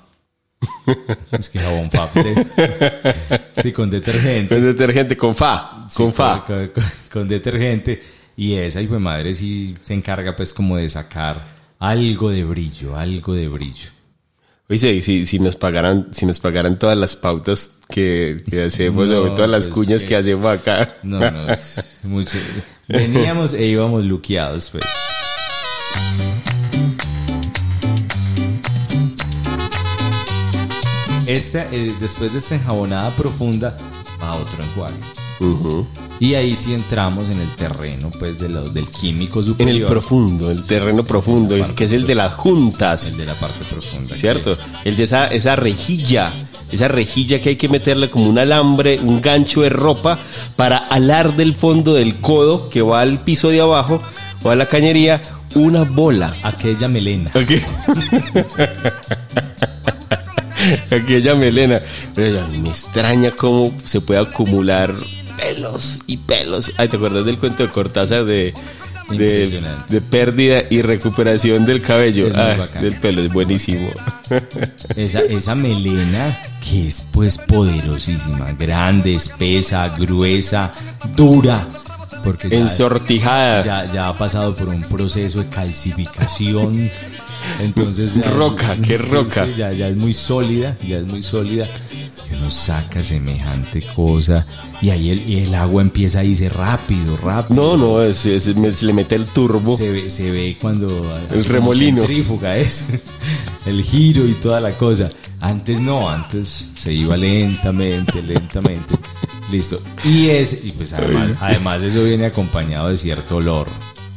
A: es que jabón Fab. de- sí, con detergente.
E: Con detergente, con fa.
A: Sí,
E: con fa.
A: Con, con- con detergente. Y esa hijo de madre sí se encarga pues como de sacar algo de brillo, algo de brillo.
E: Oye, si, si nos pagaran, si nos pagaran todas las pautas que, que hacemos,
A: No,
E: o todas las
A: pues,
E: cuñas
A: que-
E: que hacemos acá.
A: No, no, es mucho. Veníamos e íbamos luqueados, pues. Esta, eh, después de esta enjabonada profunda, va otro enjuague. Y ahí sí entramos en el terreno, pues, de lo- del químico
E: En
A: superior.
E: el profundo, el terreno profundo, el que es el de las juntas.
A: El de la parte profunda.
E: ¿Cierto? El de esa, esa rejilla, esa rejilla que hay que meterle como un alambre, un gancho de ropa para alar del fondo del codo que va al piso de abajo o a la cañería una bola.
A: Aquella melena.
E: Aquella melena. Pero ya, me extraña cómo se puede acumular pelos y pelos. Ay, ¿te acuerdas del cuento de Cortázar de, de, pérdida y recuperación del cabello?
A: Es muy
E: Ah,
A: bacán.
E: del pelo, es buenísimo.
A: Esa, esa melena que es pues poderosísima, grande, espesa, gruesa, dura. Porque ya-
E: Ensortijada.
A: ya, ya ha pasado por un proceso de calcificación. Entonces ya-
E: Roca, qué
A: Sí,
E: roca.
A: sí, ya, ya es muy sólida, ya es muy sólida. Y uno saca semejante cosa. Y ahí el, y el agua empieza a irse rápido, rápido.
E: No, no, es, es- se le mete el turbo.
A: Se ve, se ve cuando...
E: El remolino.
A: Centrífuga es. El giro y toda la cosa. Antes no, antes se iba lentamente, lentamente. Listo. Y es, y pues además, además eso viene acompañado de cierto olor.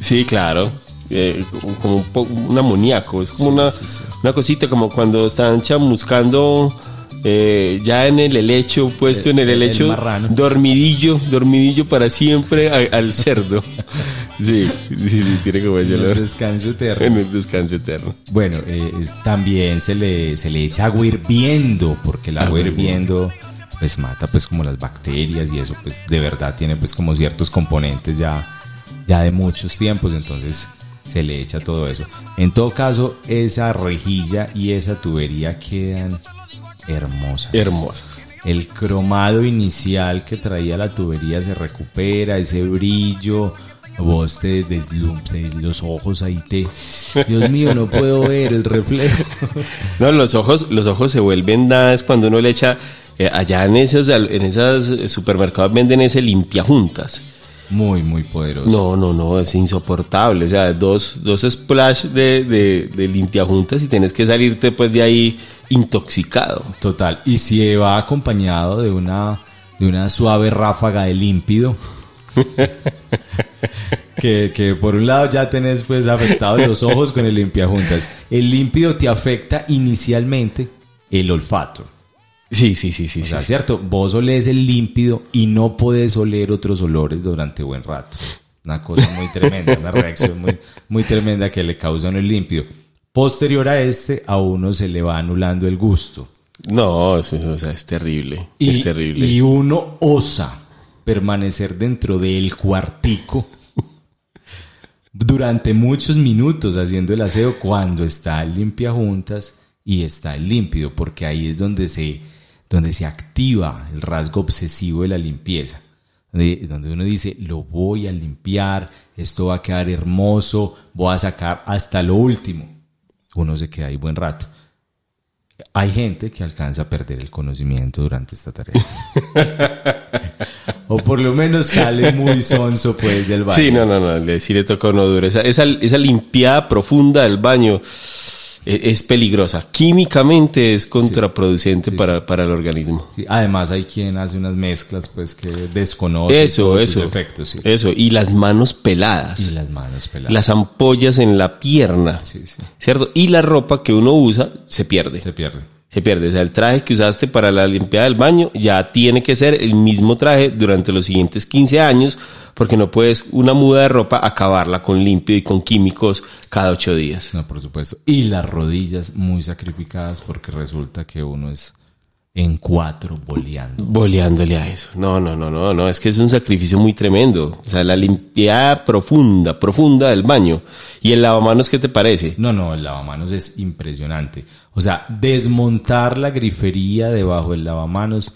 E: Sí, claro. Eh, como un, un amoníaco. Es como una,
A: sí, sí.
E: una cosita como cuando están chamuscando eh, ya en el helecho, puesto en el
A: El- el
E: helecho, dormidillo, dormidillo para siempre a- al cerdo. Sí, sí, sí, tiene como ese
A: El descanso eterno.
E: En el descanso eterno.
A: Bueno, eh, es- también se le, se le echa agua hirviendo, porque el agua
E: Agua
A: hirviendo pues mata pues como las bacterias y eso pues de verdad tiene pues como ciertos componentes ya, ya de muchos tiempos, entonces se le echa todo eso. En todo caso, esa rejilla y esa tubería quedan hermosas.
E: Hermosas.
A: El cromado inicial que traía la tubería se recupera, ese brillo. vos te deslumbres los ojos ahí te... Dios mío, no puedo ver el reflejo.
E: No, los ojos, los ojos se vuelven nada es cuando uno le echa eh, allá en esos en esos eh, supermercados venden ese limpiajuntas.
A: Muy, muy poderoso.
E: No, no, no, es insoportable. O sea, dos, dos splash de, de, de limpiajuntas y tienes que salirte pues de ahí intoxicado.
A: Total. Y si va acompañado de una, de una suave ráfaga de límpido. que, que por un lado ya tenés pues afectados los ojos con el limpiajuntas. El límpido te afecta inicialmente el olfato.
E: Sí, sí, sí, sí.
A: O sea,
E: sí.
A: cierto, vos olés el límpido y no podés oler otros olores durante buen rato. Una cosa muy tremenda, una reacción muy, muy tremenda que le causan el límpido. Posterior a este, a uno se le va anulando el gusto.
E: No, es, o sea, es terrible.
A: Y,
E: es terrible.
A: y uno osa permanecer dentro del cuartico durante muchos minutos haciendo el aseo cuando está el limpiajuntas y está el límpido, porque ahí es donde se, donde se activa el rasgo obsesivo de la limpieza. Donde, donde uno dice, lo voy a limpiar, esto va a quedar hermoso, voy a sacar hasta lo último. Uno se queda ahí buen rato. Hay gente que alcanza a perder el conocimiento durante esta tarea. o por lo menos sale muy sonso pues del baño.
E: Sí, no, no, no, le, sí. Esa, esa, esa limpiada profunda del baño es, es peligrosa. Químicamente es contraproducente para, para el organismo.
A: Además hay quien hace unas mezclas pues que desconoce
E: Eso,
A: sus
E: eso.
A: efectos. sí.
E: Eso, y las manos peladas.
A: Y las manos peladas.
E: Las ampollas en la pierna.
A: Sí, sí.
E: ¿Cierto? Y la ropa que uno usa se pierde.
A: Se pierde.
E: Se pierde. O sea, el traje que usaste para la limpieza del baño ya tiene que ser el mismo traje durante los siguientes 15 años, porque no puedes una muda de ropa acabarla con limpio y con químicos cada ocho días.
A: No, por supuesto. Y las rodillas muy sacrificadas porque resulta que uno es en cuatro boleando.
E: Boleándole a eso. No, no, no, no, no. Es que es un sacrificio muy tremendo. O sea, la limpieza profunda, profunda del baño. ¿Y el lavamanos qué te parece?
A: No, no, el lavamanos es impresionante. O sea, desmontar la grifería debajo del lavamanos,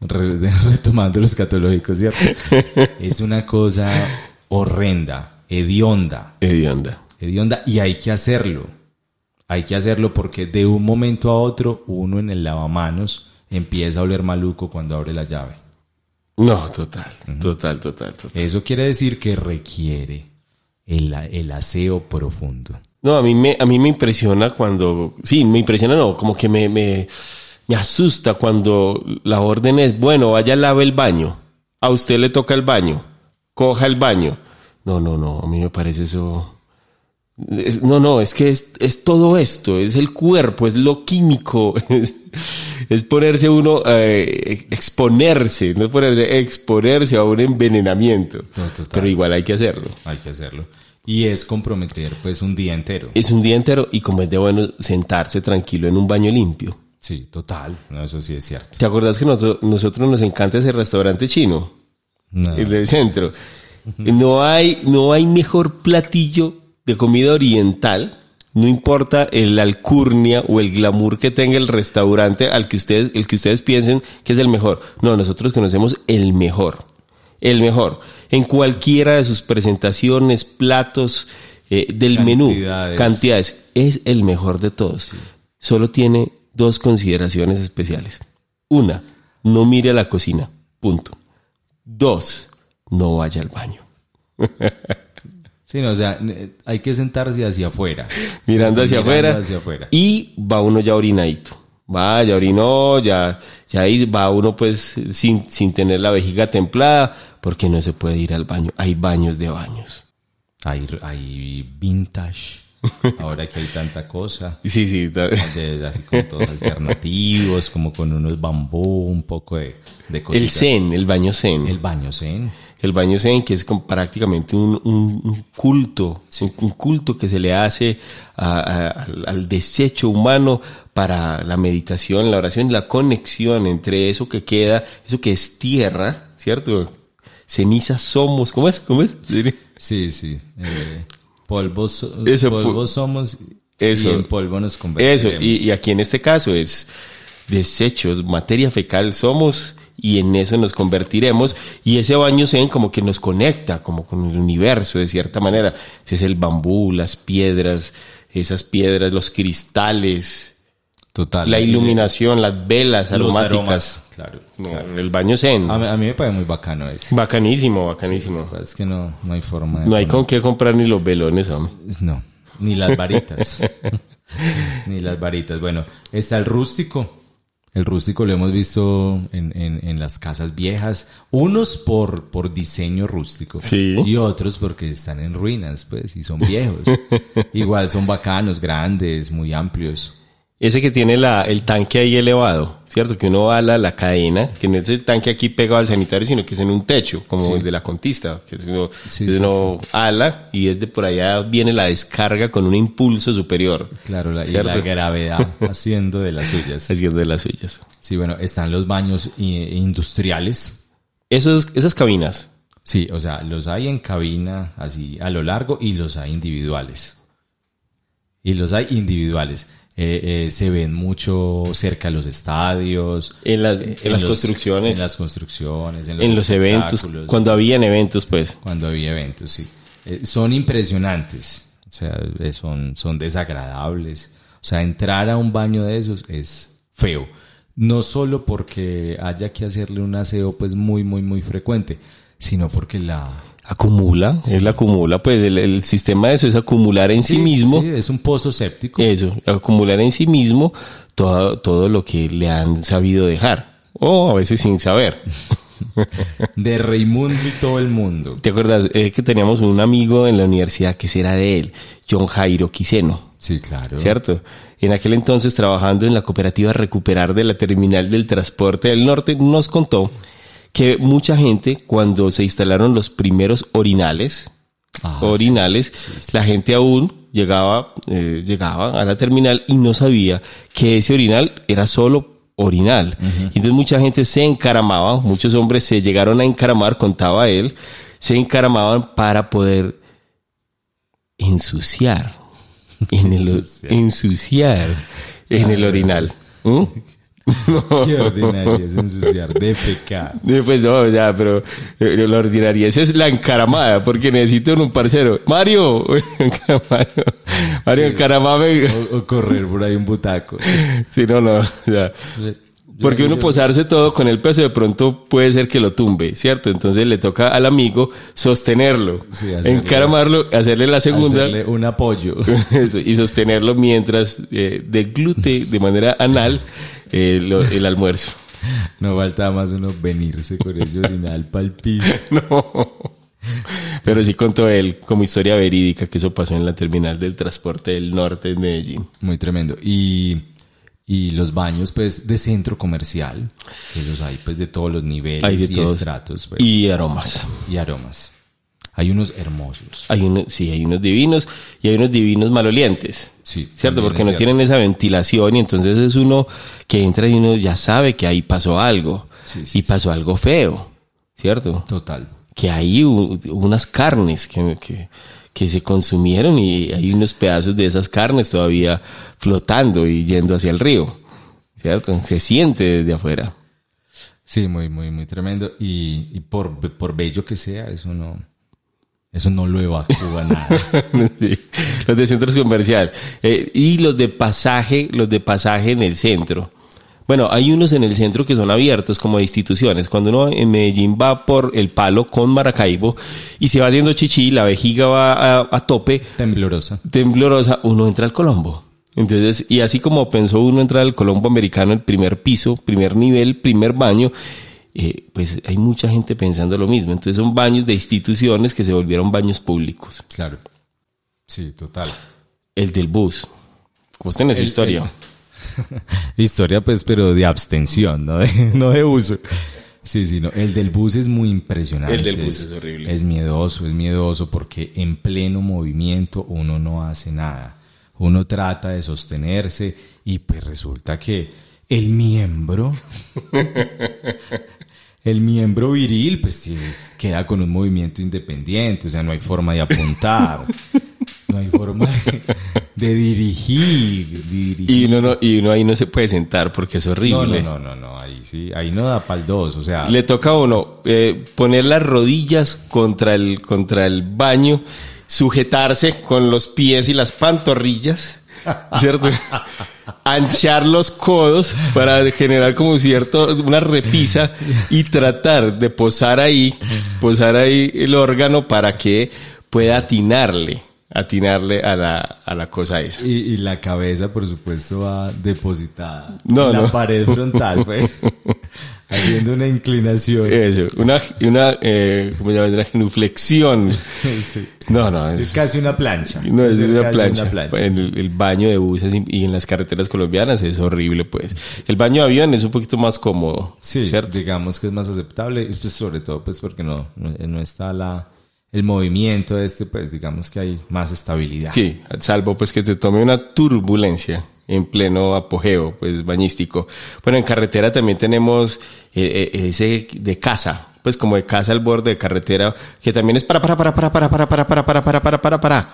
A: re- retomando los catológicos, ¿cierto? es una cosa horrenda, hedionda,
E: Hedionda.
A: hedionda, y hay que hacerlo. Hay que hacerlo porque de un momento a otro uno en el lavamanos empieza a oler maluco cuando abre la llave.
E: No, total, total, total, total.
A: Eso quiere decir que requiere el, el aseo profundo.
E: No, a mí me, a mí me impresiona cuando, sí, me impresiona, no, como que me, me, me asusta cuando la orden es, bueno, vaya, lave el baño, a usted le toca el baño, coja el baño. No, no, no, a mí me parece eso. Es- no, no, es que es, es todo esto, es el cuerpo, es lo químico, es, es ponerse uno, eh, exponerse, no es ponerse, exponerse a un envenenamiento.
A: No.
E: Pero igual hay que hacerlo.
A: Hay que hacerlo. Y es comprometer pues un día entero.
E: Es un día entero y como es de bueno sentarse tranquilo en un baño limpio.
A: Sí, total. No, eso sí es cierto.
E: ¿Te acuerdas que nosotros, nosotros nos encanta ese restaurante chino?
A: No.
E: El del centro. No hay, no hay mejor platillo de comida oriental. No importa el alcurnia o el glamour que tenga el restaurante al que ustedes, el que ustedes piensen que es el mejor. No, nosotros conocemos el mejor. El mejor. En cualquiera de sus presentaciones, platos, eh, del menú,
A: Cantidades.
E: Es el mejor de todos. Solo tiene dos consideraciones especiales. Una, no mire a la cocina. Punto. Dos, no vaya al baño.
A: Sí, no, o sea, hay que sentarse hacia afuera.
E: Mirando hacia
A: Mirando
E: afuera.
A: hacia afuera.
E: Y va uno ya orinadito. Va, ya orinó, ya, ya ahí va uno pues sin, sin tener la vejiga templada, porque no se puede ir al baño. Hay baños de baños.
A: Hay, hay vintage. Ahora que hay tanta cosa.
E: Sí, sí.
A: de- así como todos alternativos, como con unos bambú, un poco de, de
E: El
A: cositas.
E: zen, el baño zen.
A: El baño zen.
E: El baño zen, que es como prácticamente un, un- un culto, un, un culto que se le hace a- a- al, al desecho humano para la meditación, la oración, la conexión entre eso que queda, eso que es tierra, ¿cierto? Cenizas somos, ¿cómo es? ¿Cómo es?
A: Sí, sí. eh, polvos,
E: Eso,
A: polvos somos
E: eso.
A: y en polvo nos
E: Eso,
A: convertiremos.
E: y, y aquí en este caso es desechos, materia fecal somos y en eso nos convertiremos y ese baño zen como que nos conecta como con el universo de cierta manera. Es el bambú, las piedras, esas piedras, los cristales,
A: Total.
E: la iluminación, las velas aromáticas.
A: aromas, claro.
E: El baño zen.
A: A mí, a mí me parece muy bacano eso.
E: Bacanísimo, bacanísimo.
A: Es que no, no hay forma de...
E: No hay
A: poner-
E: con qué comprar ni los velones, hombre.
A: No, ni las varitas. ni las varitas. Bueno, está el rústico. El rústico lo hemos visto en, en- en las casas viejas. Unos por, por diseño rústico.
E: Sí.
A: Y otros porque están en ruinas, pues, y son viejos. Igual son bacanos, grandes, muy amplios.
E: Ese que tiene la, el tanque ahí elevado, ¿cierto? Que uno ala la cadena, que no es el tanque aquí pegado al sanitario, sino que es en un techo, como el de la contista, que es uno,
A: Sí,
E: uno ala y desde por allá viene la descarga con un impulso superior,
A: Claro, la, la gravedad haciendo de las suyas.
E: haciendo de las suyas.
A: Sí, bueno, están los baños industriales.
E: Esos, esas cabinas,
A: Sí, o sea, los hay en cabina así a lo largo y los hay individuales. Y los hay individuales. Eh, eh, se ven mucho cerca de los estadios.
E: En las-
A: eh,
E: en las
A: los-
E: construcciones.
A: En las construcciones, en los,
E: en los eventos, cuando habían eventos, pues.
A: cuando había eventos, sí. Eh, son impresionantes. O sea, eh, son, son desagradables. O sea, entrar a un baño de esos es feo. No solo porque haya que hacerle un aseo pues muy, muy, muy frecuente, sino porque la...
E: Acumula, él acumula, pues el, el sistema de eso es acumular en sí, mismo.
A: sí, es un pozo séptico.
E: Eso, acumular en sí mismo todo, todo lo que le han sabido dejar. O a veces sin saber.
A: De Raimundo y todo el mundo.
E: ¿Te acuerdas eh, que teníamos un amigo en la universidad que era de él? John Jairo Quiseno.
A: Sí, claro.
E: ¿Cierto? En aquel entonces trabajando en la cooperativa Recuperar de la Terminal del Transporte del Norte, nos contó que mucha gente cuando se instalaron los primeros orinales,
A: Ah,
E: orinales, la gente aún llegaba, eh, llegaba a la terminal y no sabía que ese orinal era solo orinal. Entonces mucha gente se encaramaba, muchos hombres se llegaron a encaramar, contaba él, se encaramaban para poder ensuciar en el
A: Ensuciar.
E: ensuciar en el orinal. ¿Mm?
A: Qué ordinario es ensuciar, defecar.
E: Eh, Pues no, ya, pero la ordinaria esa es la encaramada, porque necesito un parcero. Mario, Mario, Mario, encaramame.
A: O, o correr por ahí un butaco.
E: Sí, no, no, ya. Porque uno posarse todo con el peso de pronto puede ser que lo tumbe, ¿cierto? Entonces le toca al amigo sostenerlo,
A: Sí, hacerle-
E: encaramarlo, hacerle la segunda
A: Hacerle un apoyo.
E: eso, y sostenerlo mientras eh, deglute de manera anal el almuerzo.
A: No faltaba más uno venirse con ese orinal pa'l piso.
E: Pero sí contó él como historia verídica que eso pasó en la terminal del transporte del norte de Medellín.
A: Muy tremendo. Y, y los baños, pues, de centro comercial, que los hay, pues, de todos los niveles
E: Hay de
A: y
E: todos.
A: estratos. pues, y,
E: Y aromas.
A: Hay unos hermosos.
E: Hay unos, sí, hay unos divinos y hay unos divinos malolientes.
A: Sí,
E: ¿Cierto? Porque no
A: cierto.
E: tienen esa ventilación y entonces es uno que entra y uno ya sabe que ahí pasó algo.
A: Sí, sí,
E: y pasó algo feo. ¿Cierto?
A: Total.
E: que hay u- unas carnes que, que, que se consumieron y hay unos pedazos de esas carnes todavía flotando y yendo hacia el río, ¿cierto? Se siente desde afuera.
A: Sí, muy, muy, muy tremendo. Y, y por, por bello que sea, eso no, eso no lo evacúa nada.
E: Sí, Los de centros comercial Eh, y los de pasaje, los de pasaje en el centro. Bueno, hay unos en el centro que son abiertos como instituciones. Cuando uno en Medellín va por el palo con Maracaibo y se va haciendo chichi, la vejiga va a- a tope,
A: Temblorosa.
E: temblorosa, uno entra al Colombo. Entonces, y así como pensó uno entrar al Colombo americano, el primer piso, primer nivel, primer baño, eh, pues hay mucha gente pensando lo mismo. Entonces son baños de instituciones que se volvieron baños públicos.
A: Claro. Sí, total.
E: El del bus. ¿Cómo está en esa
A: El-
E: historia?
A: Historia, pues, pero de abstención, no de, no de uso. Sí, sí, no. El del bus es muy impresionante.
E: El del bus es horrible.
A: Es miedoso, es miedoso porque en pleno movimiento uno no hace nada. Uno trata de sostenerse y pues resulta que el miembro, el miembro viril, pues tiene- queda con un movimiento independiente, o sea, no hay forma de apuntar. No no hay forma de, de dirigir, dirigir.
E: Y uno, no, y uno ahí no se puede sentar porque es
A: no,
E: horrible.
A: no, no, no, no, ahí sí, ahí no da pa'l dos, o sea,
E: Le toca a uno eh, poner las rodillas contra el, contra el baño, sujetarse con los pies y las pantorrillas, ¿cierto? Anchar los codos para generar como cierto, una repisa y tratar de posar ahí, posar ahí el órgano para que pueda atinarle, atinarle a la, a la cosa esa.
A: y, y la cabeza, por supuesto, va depositada
E: No,
A: en la
E: no.
A: pared frontal, pues, haciendo una inclinación.
E: Eso, una, una, eh, ¿cómo se llama? Una genuflexión.
A: Sí.
E: No, no,
A: Es
E: es,
A: casi una plancha.
E: No, es una
A: casi
E: plancha.
A: una plancha.
E: En el, el baño de buses y- en las carreteras colombianas es horrible, pues. El baño de avión es un poquito más cómodo,
A: Sí,
E: ¿cierto?
A: digamos que es más aceptable, pues, sobre todo pues porque no, no, no está la, el movimiento este, pues digamos que hay más estabilidad.
E: Sí, salvo pues que te tome una turbulencia en pleno apogeo, pues bañístico. Bueno, en carretera también tenemos eh, eh, ese de casa, pues como de casa al borde de carretera, que también es para, para, para, para, para, para, para, para, para, para, para, para, para.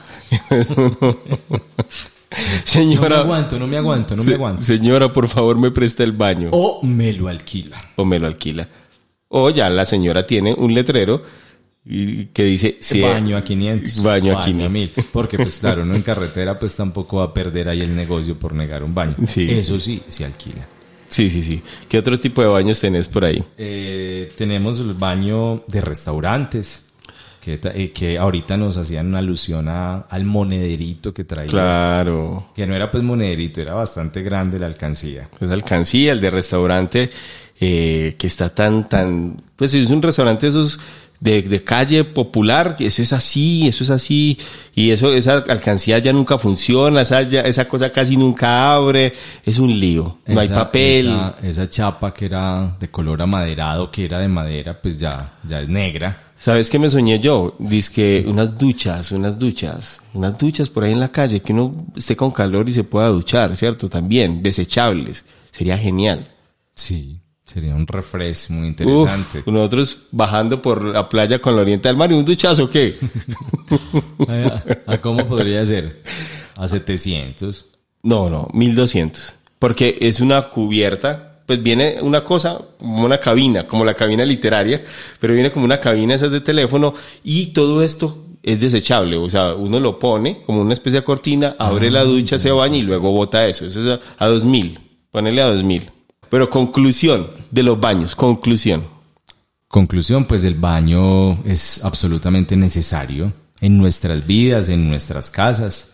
A: No me
E: Señora,
A: aguanto, no me aguanto, no me aguanto.
E: señora, por favor, me presta el baño.
A: O me lo alquila.
E: o me lo alquila. O ya la señora tiene un letrero que dice
A: baño a 500.
E: Baño a 500.
A: 1000. Porque pues claro, uno en carretera pues tampoco va a perder ahí el negocio por negar un baño.
E: Sí.
A: Eso sí, se alquila.
E: Sí, sí, sí. ¿Qué otro tipo de baños tenés por ahí?
A: Eh, tenemos el baño de restaurantes. Que, eh, que ahorita nos hacían una alusión a- al monederito que traía.
E: Claro.
A: Que no era pues monederito, era bastante grande la alcancía.
E: Es alcancía, el de restaurante eh, que está tan, tan, pues es un restaurante de esos de, de calle popular, eso es así, eso es así, y eso, esa alcancía ya nunca funciona, esa, ya- esa cosa casi nunca abre, es un lío, no hay papel.
A: Esa, esa chapa que era de color amaderado, que era de madera, pues ya, ya es negra.
E: ¿Sabes qué me soñé yo? Dice que unas duchas, unas duchas, unas duchas por ahí en la calle, que uno esté con calor y se pueda duchar, ¿cierto? También, desechables. Sería genial.
A: Sí, sería un refresco muy
E: Uf,
A: interesante.
E: nosotros bajando por la playa con la oriente del mar y un duchazo, ¿qué?
A: ¿A, a cómo podría ser? A 700.
E: No, no, 1200. Porque es una cubierta, pues viene una cosa como una cabina, como la cabina literaria, pero viene como una cabina esa de teléfono y todo esto es desechable. O sea, uno lo pone como una especie de cortina, abre la ducha, se baña y luego bota eso. Eso es a, a 2000. Ponele a 2000. Pero conclusión de los baños, conclusión.
A: Conclusión, pues el baño es absolutamente necesario en nuestras vidas, en nuestras casas.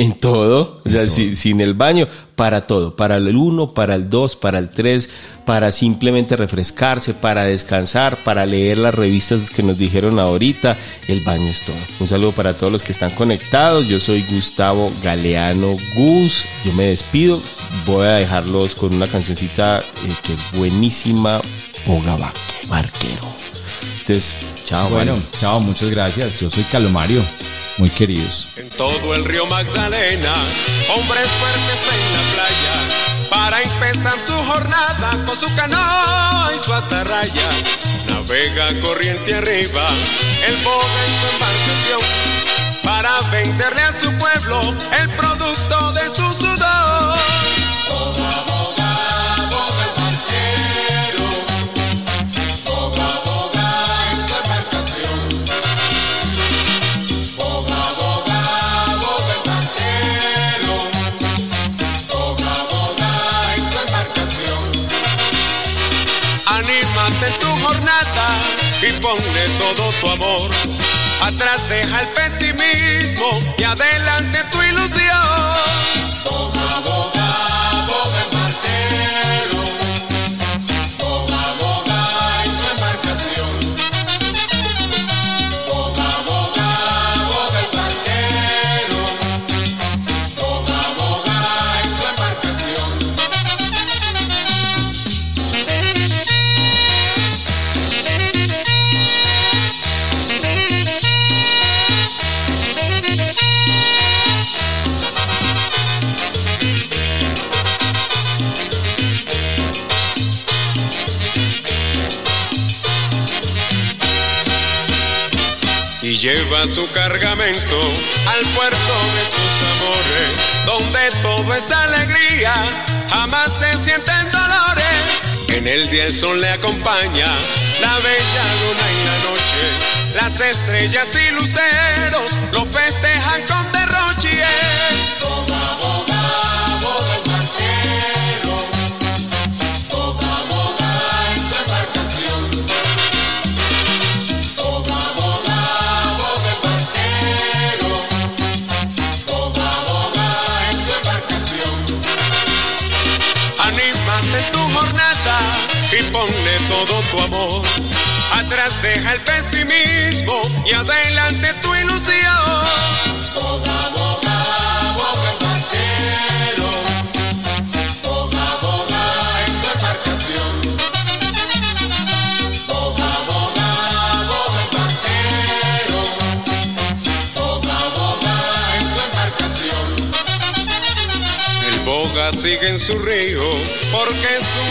E: En todo, o sea, si- sin el baño, para todo, para el 1, para el 2, para el 3, para simplemente refrescarse, para descansar, para leer las revistas que nos dijeron ahorita, el baño es todo. Un saludo para todos los que están conectados, yo soy Gustavo Galeano Gus, yo me despido, voy a dejarlos con una cancioncita eh, que es buenísima, Boga Vaque- Entonces, chao,
A: Bueno, chao, muchas gracias. Yo soy Calomario, muy queridos.
I: En todo el río Magdalena, hombres fuertes en la playa, para empezar su jornada con su canoa y su atarraya. Navega corriente arriba, el boga y su embarcación, para venderle a su pueblo el producto es alegría, jamás se sienten dolores. En el día el sol le acompaña, la bella luna y la noche, las estrellas y luceros lo festejan con su río porque valiente.